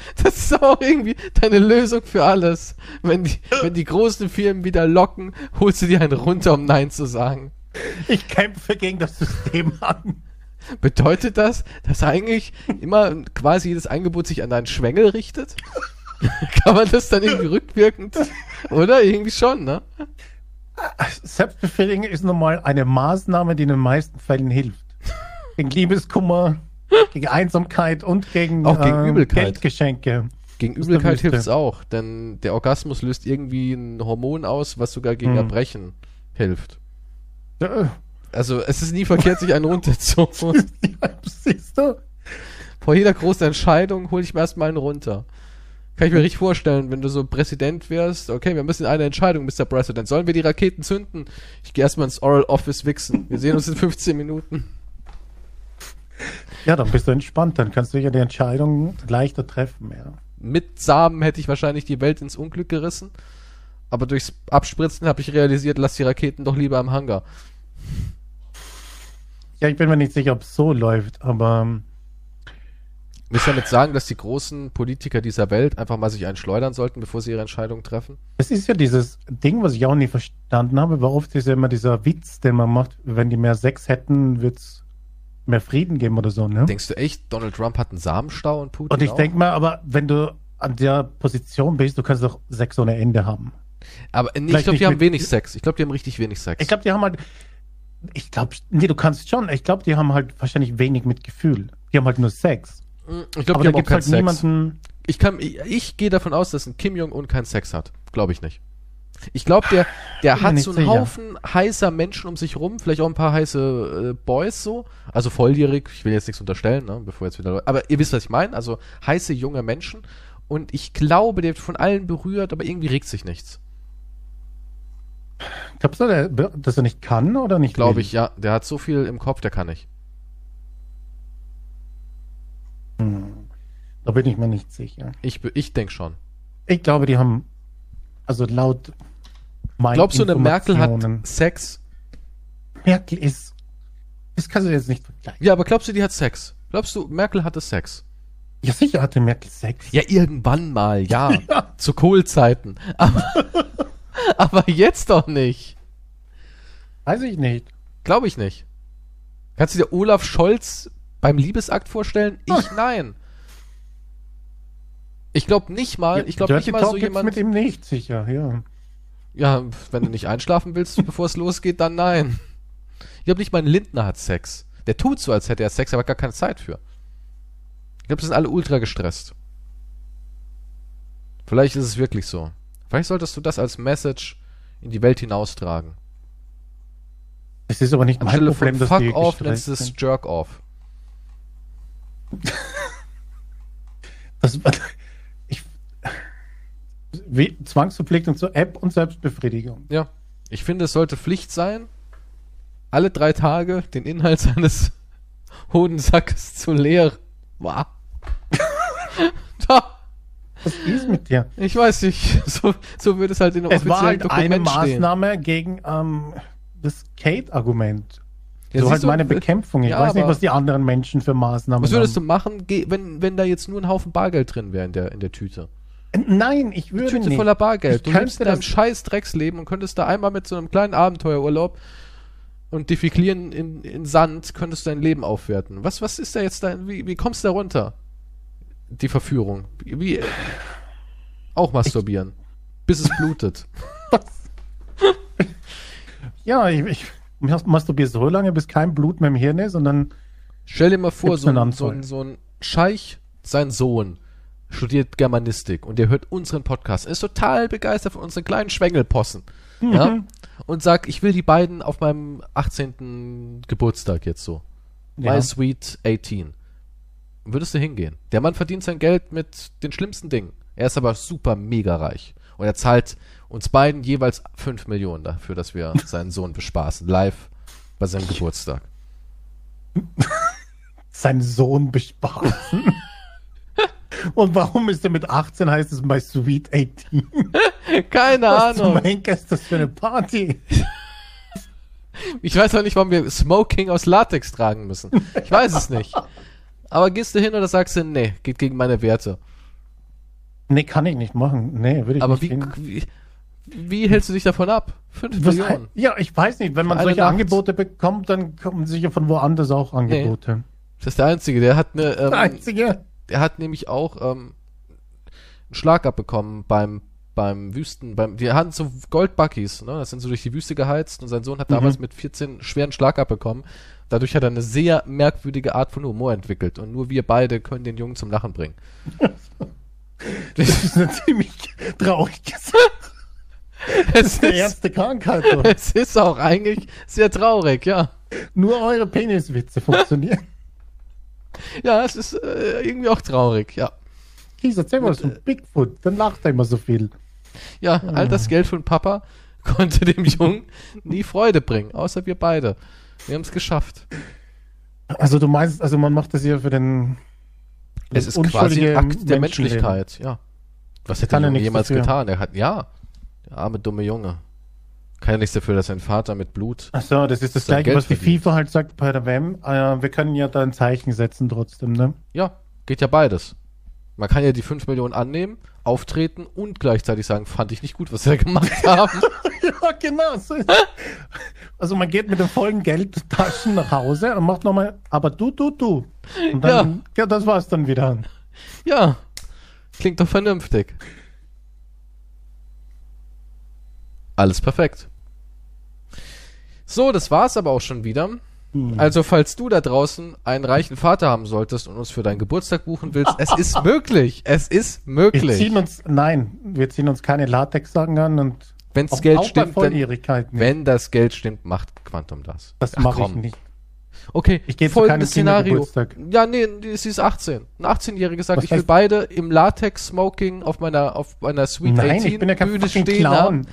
Das ist auch irgendwie deine Lösung für alles. Wenn die, wenn die großen Firmen wieder locken, holst du dir einen runter, um Nein zu sagen. Ich kämpfe gegen das System an. Bedeutet das, dass eigentlich immer quasi jedes Angebot sich an deinen Schwengel richtet? Kann man das dann irgendwie rückwirkend? Oder? Irgendwie schon, ne? Selbstbefriedigung ist normal eine Maßnahme, die in den meisten Fällen hilft. Gegen Liebeskummer, gegen Einsamkeit und gegen, Auch gegen äh, Übelkeit. Geldgeschenke. Gegen Übelkeit Wüste. hilft's auch, denn der Orgasmus löst irgendwie ein Hormon aus, was sogar gegen Hm. Erbrechen hilft. Ja, Also es ist nie verkehrt, sich einen runterzuholen. siehst du? Vor jeder großen Entscheidung hole ich mir erstmal einen runter. Kann ich mir richtig vorstellen, wenn du so Präsident wärst, okay, wir müssen eine Entscheidung, Mr. President. Sollen wir die Raketen zünden? Ich gehe erstmal ins Oral Office wichsen. Wir sehen uns in 15 Minuten. Ja, dann bist du entspannt. Dann kannst du ja die Entscheidung leichter treffen. Ja. Mit Samen hätte ich wahrscheinlich die Welt ins Unglück gerissen. Aber durchs Abspritzen habe ich realisiert, lass die Raketen doch lieber im Hangar. ja, ich bin mir nicht sicher, ob es so läuft, aber ähm, Willst du damit sagen, dass die großen Politiker dieser Welt einfach mal sich einschleudern sollten, bevor sie ihre Entscheidung treffen? es ist ja dieses Ding, was ich auch nie verstanden habe, war oft ist ja immer dieser Witz, den man macht, wenn die mehr Sex hätten, wird es mehr Frieden geben oder so, ne? Denkst du echt, Donald Trump hat einen Samenstau und Putin Und ich denke mal, aber wenn du an der Position bist, du kannst doch Sex ohne Ende haben. Aber nee, ich glaube, die haben wenig Sex. Ich glaube, die haben richtig wenig Sex. Ich glaube, die haben halt, ich glaube, nee, du kannst schon, ich glaube, die haben halt wahrscheinlich wenig mit Gefühl. Die haben halt nur Sex. Mm, ich glaube, aber die da haben auch keinen halt Sex. niemanden, Ich, kann, ich, ich gehe davon aus, dass ein Kim Jong-un keinen Sex hat. Glaube ich nicht. Ich glaube, der, der hat so einen sicher. Haufen heißer Menschen um sich rum, vielleicht auch ein paar heiße äh, Boys so, also volljährig, ich will jetzt nichts unterstellen, ne, bevor jetzt wieder, aber ihr wisst, was ich meine, also heiße junge Menschen und ich glaube, der wird von allen berührt, aber irgendwie regt sich nichts. glaubst du, dass er nicht kann oder nicht Glaube ich, ja, der hat so viel im Kopf, der kann nicht. Da bin ich mir nicht sicher. Ich, ich denke schon. Ich glaube, die haben, also laut meinen Glaubst du, eine Merkel hat Sex? Merkel ist, das kannst du jetzt nicht vergleichen. Ja, aber glaubst du, die hat Sex? Glaubst du, Merkel hatte Sex? Ja, sicher hatte Merkel Sex. Ja, irgendwann mal, ja. Ja. Zu Kohlzeiten. Aber, aber jetzt doch nicht. Weiß ich nicht. Glaube ich nicht. Kannst du dir Olaf Scholz beim Liebesakt vorstellen? Ich nein. Ich glaube nicht mal, ich glaube nicht mal Talk so jemand. mit ihm nicht, sicher, ja. Ja, wenn du nicht einschlafen willst, bevor es losgeht, dann nein. Ich glaube nicht mal ein Lindner hat Sex. Der tut so, als hätte er Sex, aber hat gar keine Zeit für. Ich glaube, die sind alle ultra gestresst. Vielleicht ist es wirklich so. Vielleicht solltest du das als Message in die Welt hinaustragen. Es ist aber nicht mein Anstelle Problem, von dass die Fuck off, gestresst nennst du es sind. Jerk off. Das, ich, Zwangsverpflichtung zur App und Selbstbefriedigung. Ja. Ich finde, es sollte Pflicht sein, alle drei Tage den Inhalt seines Hodensackes zu leeren. Wow. da. Was ist mit dir? Ich weiß nicht, so, so wird es halt in einem Es war offiziellen halt eine Dokument stehen. Maßnahme gegen ähm, das Kate-Argument. Ja, so halt siehst du, meine Bekämpfung. Ich ja, weiß nicht, was die anderen Menschen für Maßnahmen Was würdest du haben. machen, ge- wenn, wenn da jetzt nur ein Haufen Bargeld drin wäre in der, in der Tüte? Nein, ich würde Tüte nicht. voller Bargeld. Du Ich lebst in deinem scheiß Drecksleben und könntest da einmal mit so einem kleinen Abenteuerurlaub und defeklieren in, in Sand, könntest du dein Leben aufwerten. Was, was ist da jetzt dein, wie, wie kommst du da runter? Die Verführung. Wie, wie auch masturbieren. bis es blutet. Ja, ich, ich masturbiere so lange, bis kein Blut mehr im Hirn ist und dann Stell dir mal vor, so so, so ein Scheich, sein Sohn, studiert Germanistik und der hört unseren Podcast, ist total begeistert von unseren kleinen Schwengelpossen. Ja? Und sagt, ich will die beiden auf meinem 18. Geburtstag jetzt so. Ja. My Sweet 18. Würdest du hingehen? Der Mann verdient sein Geld mit den schlimmsten Dingen. Er ist aber super mega reich. Und er zahlt uns beiden jeweils 5 Millionen dafür, dass wir seinen Sohn bespaßen. Live bei seinem Geburtstag. Seinen Sohn bespaßen. Und warum ist er mit 18, heißt es My Sweet 18? Keine Was zum Ahnung. Henker ist das für eine Party? Ich weiß auch nicht, warum wir Smoking aus Latex tragen müssen. Ich weiß es nicht. Aber gehst du hin oder sagst du, nee, geht gegen meine Werte. Nee, kann ich nicht machen. Nee, würde ich Aber nicht wie, hin. wie, wie hältst du dich davon ab? 5 Was, Millionen. ja, ich weiß nicht. Wenn man solche Nacht. Angebote bekommt, dann kommen sicher von woanders auch Angebote. Das ist der Einzige. Der hat eine, Der ähm, Einzige. Der hat nämlich auch ähm, einen Schlag abbekommen beim beim Wüsten, beim, die hatten so Goldbuckies, ne? Das sind so durch die Wüste geheizt und sein Sohn hat Mhm. damals mit 14 schweren Schlag abbekommen. Dadurch hat er eine sehr merkwürdige Art von Humor entwickelt und nur wir beide können den Jungen zum Lachen bringen. Das ist eine ziemlich traurige Sache. es, Eine ist, ernste Krankheit. doch. es ist auch eigentlich sehr traurig, ja. Nur eure Peniswitze funktionieren. Ja, es ist äh, irgendwie auch traurig, ja. Kies, erzähl mal so Bigfoot. Dann lacht er immer so viel. Ja, all Ah. das Geld von Papa konnte dem Jungen nie Freude bringen, außer wir beide. Wir haben es geschafft. Also du meinst, also man macht das hier für den Es ist quasi ein Akt der. Menschlichkeit, ja. Was hätte er jemals dafür. getan? Er hat, ja, der arme, dumme Junge. Kann ja nichts dafür, dass sein Vater mit Blut. Ach so, das ist das gleiche, Geld was die verdient. FIFA halt sagt bei der WM. Äh, wir können ja da ein Zeichen setzen trotzdem, ne? Ja, geht ja beides. Man kann ja die 5 Millionen annehmen, auftreten und gleichzeitig sagen, fand ich nicht gut, was da gemacht haben. ja, genau. So also man geht mit den vollen Geldtaschen nach Hause und macht nochmal, aber du, du, du. Und dann, ja. das war's dann wieder. ja, klingt doch vernünftig. Alles perfekt. So, das war's aber auch schon wieder. Also, falls du da draußen einen reichen Vater haben solltest und uns für deinen Geburtstag buchen willst, es ist möglich. Es ist Wir möglich. ziehen uns, nein, wir ziehen uns keine Latex-Sachen an und Wenn's auch, Geld stimmt, dann, wenn das Geld stimmt, macht Quantum das. das Ach, mache ich nicht. Okay, Ich gehe folgendes Szenario. Ja, nee, sie ist 18. Ein 18-Jähriger sagt, Was ich will beide im Latex-Smoking auf meiner, auf meiner Sweet Nein, 18 ich bin ja kein Bühne stehen Clown. haben.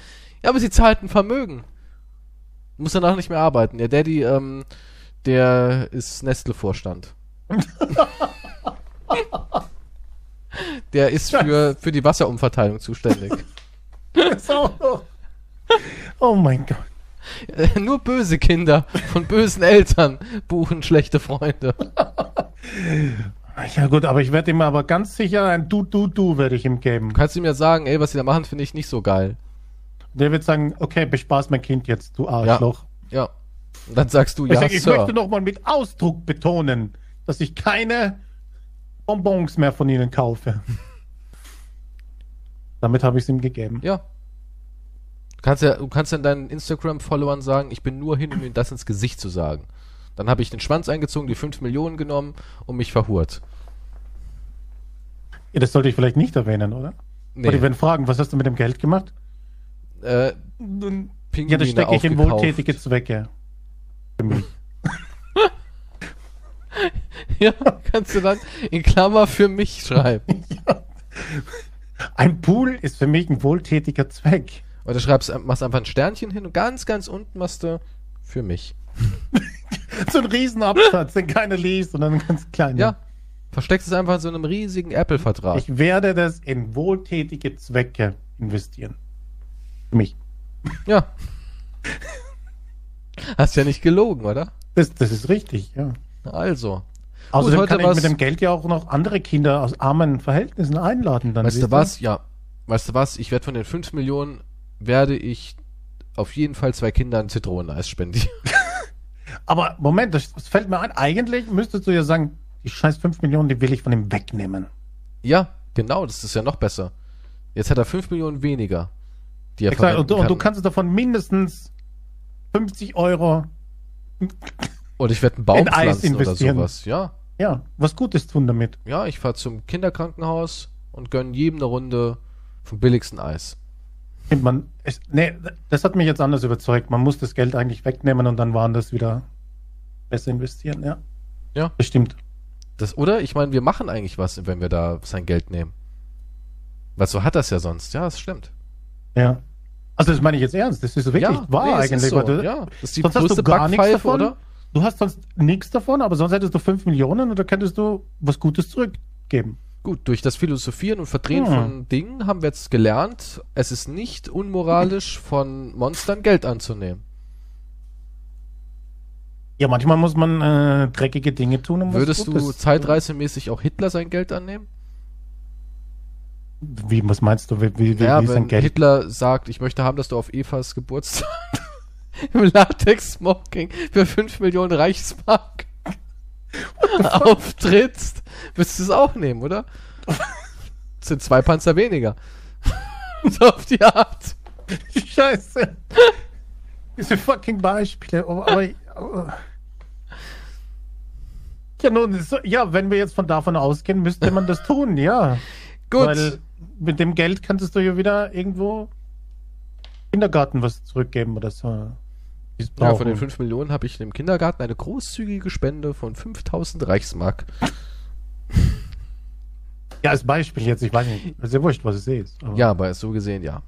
Ja, aber sie zahlt ein Vermögen. Muss danach nicht mehr arbeiten. Der Daddy, ähm, der ist Nestle-Vorstand. der ist für, für die Wasserumverteilung zuständig. Oh mein Gott. Äh, Nur böse Kinder von bösen Eltern buchen schlechte Freunde. Ja gut, aber ich werde ihm aber ganz sicher ein Du, Du, Du werde ich ihm geben. Du kannst ihm ja sagen, ey, was sie da machen, finde ich nicht so geil. Der wird sagen, okay, bespaß mein Kind jetzt, du Arschloch. Ja. Und dann sagst du, Ich, ja, sag, ich Sir. möchte nochmal mit Ausdruck betonen, dass ich keine Bonbons mehr von ihnen kaufe. Damit habe ich es ihm gegeben. Ja. Du kannst ja, du kannst ja deinen Instagram-Followern sagen, ich bin nur hin, um ihnen das ins Gesicht zu sagen. Dann habe ich den Schwanz eingezogen, die 5 Millionen genommen und mich verhurt. Ja, das sollte ich vielleicht nicht erwähnen, oder? Nee. Oder die werden fragen, was hast du mit dem Geld gemacht? Äh, Ja, Pinguine das stecke ich in wohltätige Zwecke. Für mich. Ja, kannst du dann in Klammer für mich schreiben. Ein Pool ist für mich ein wohltätiger Zweck. Oder schreibst, machst einfach ein Sternchen hin und ganz, ganz unten machst du für mich. So ein Riesenabsatz, den keiner liest, sondern ein ganz kleiner. Ja. Versteckst es einfach in so einem riesigen Apple-Vertrag. Ich werde das in wohltätige Zwecke investieren. Mich. Ja. Hast ja nicht gelogen, oder? Das, das ist richtig, ja. Also. Außerdem heute kann ich mit dem Geld ja auch noch andere Kinder aus armen Verhältnissen einladen. Dann, Weißt du was? Ja. Weißt du was? Ich werde von den 5 Millionen, werde ich auf jeden Fall zwei Kindern Zitroneneis spendieren. Aber Moment, das, das fällt mir ein. Eigentlich müsstest du ja sagen, die scheiß 5 Millionen, die will ich von ihm wegnehmen. ja, genau, das ist ja noch besser. Jetzt hat er 5 Millionen weniger. Die er Exakt, und, du- und du kann. kannst davon mindestens 50 Euro, Und ich werde einen Baum in pflanzen oder investieren. sowas. Ja. ja, was Gutes tun damit. Ja, ich fahre zum Kinderkrankenhaus und gönnen jedem eine Runde vom billigsten Eis. Man, es, nee, das hat mich jetzt anders überzeugt. Man muss das Geld eigentlich wegnehmen und dann woanders wieder besser investieren, ja. Ja. Das stimmt. Das, oder? Ich meine, wir machen eigentlich was, wenn wir da sein Geld nehmen. Weil so hat das ja sonst. Ja, das stimmt. Ja. Also das meine ich jetzt ernst. Das ist wirklich ja, wahr nee, eigentlich. So. du, ja, das ist die sonst hast du gar nichts davon. oder? Du hast sonst nichts davon, aber sonst hättest du 5 Millionen und da könntest du was Gutes zurückgeben. Gut, durch das Philosophieren und Verdrehen Hm. von Dingen haben wir jetzt gelernt, es ist nicht unmoralisch, von Monstern Geld anzunehmen. Ja, manchmal muss man äh, dreckige Dinge tun, um Würdest du zeitreisemäßig auch Hitler sein Geld annehmen? Wie, was meinst du? Wie, wie, wie Ja, ist wenn Geld? Hitler sagt, ich möchte haben, dass du auf Evas Geburtstag im Latex-Smoking für 5 Millionen Reichsmark auftrittst, würdest du es auch nehmen, oder? Das sind zwei Panzer weniger. so auf die Art. Scheiße. Diese fucking Beispiele. Aber, aber, aber ja, nun, so, ja, wenn wir jetzt von davon ausgehen, müsste man das tun, ja. Gut. Weil mit dem Geld könntest du ja wieder irgendwo Kindergarten was zurückgeben oder so. Ja, von den 5 Millionen habe ich dem Kindergarten eine großzügige Spende von 5000 Reichsmark. ja, als Beispiel jetzt, ich weiß nicht, ist ja wurscht, was es ist. Aber Ja, aber so gesehen ja.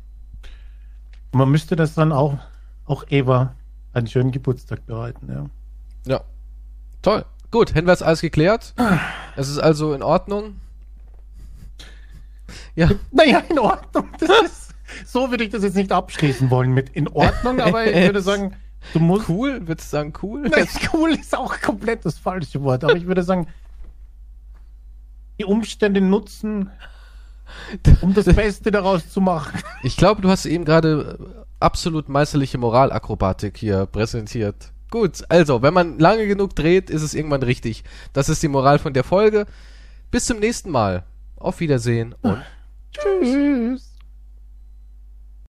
Man müsste das dann auch, auch Eva einen schönen Geburtstag bereiten, ja. Ja. Toll. Gut, hätten wir alles geklärt. Es ist also in Ordnung. Ja, Naja, in Ordnung. Ist, so würde ich das jetzt nicht abschließen wollen mit in Ordnung, aber ich würde sagen, du musst. cool. Würdest du sagen cool? Nein, cool ist auch komplett das falsche Wort, aber ich würde sagen, die Umstände nutzen, um das Beste daraus zu machen. Ich glaube, du hast eben gerade äh, absolut meisterliche Moralakrobatik hier präsentiert. Gut, also, wenn man lange genug dreht, ist es irgendwann richtig. Das ist die Moral von der Folge. Bis zum nächsten Mal. Auf Wiedersehen und Tschüss.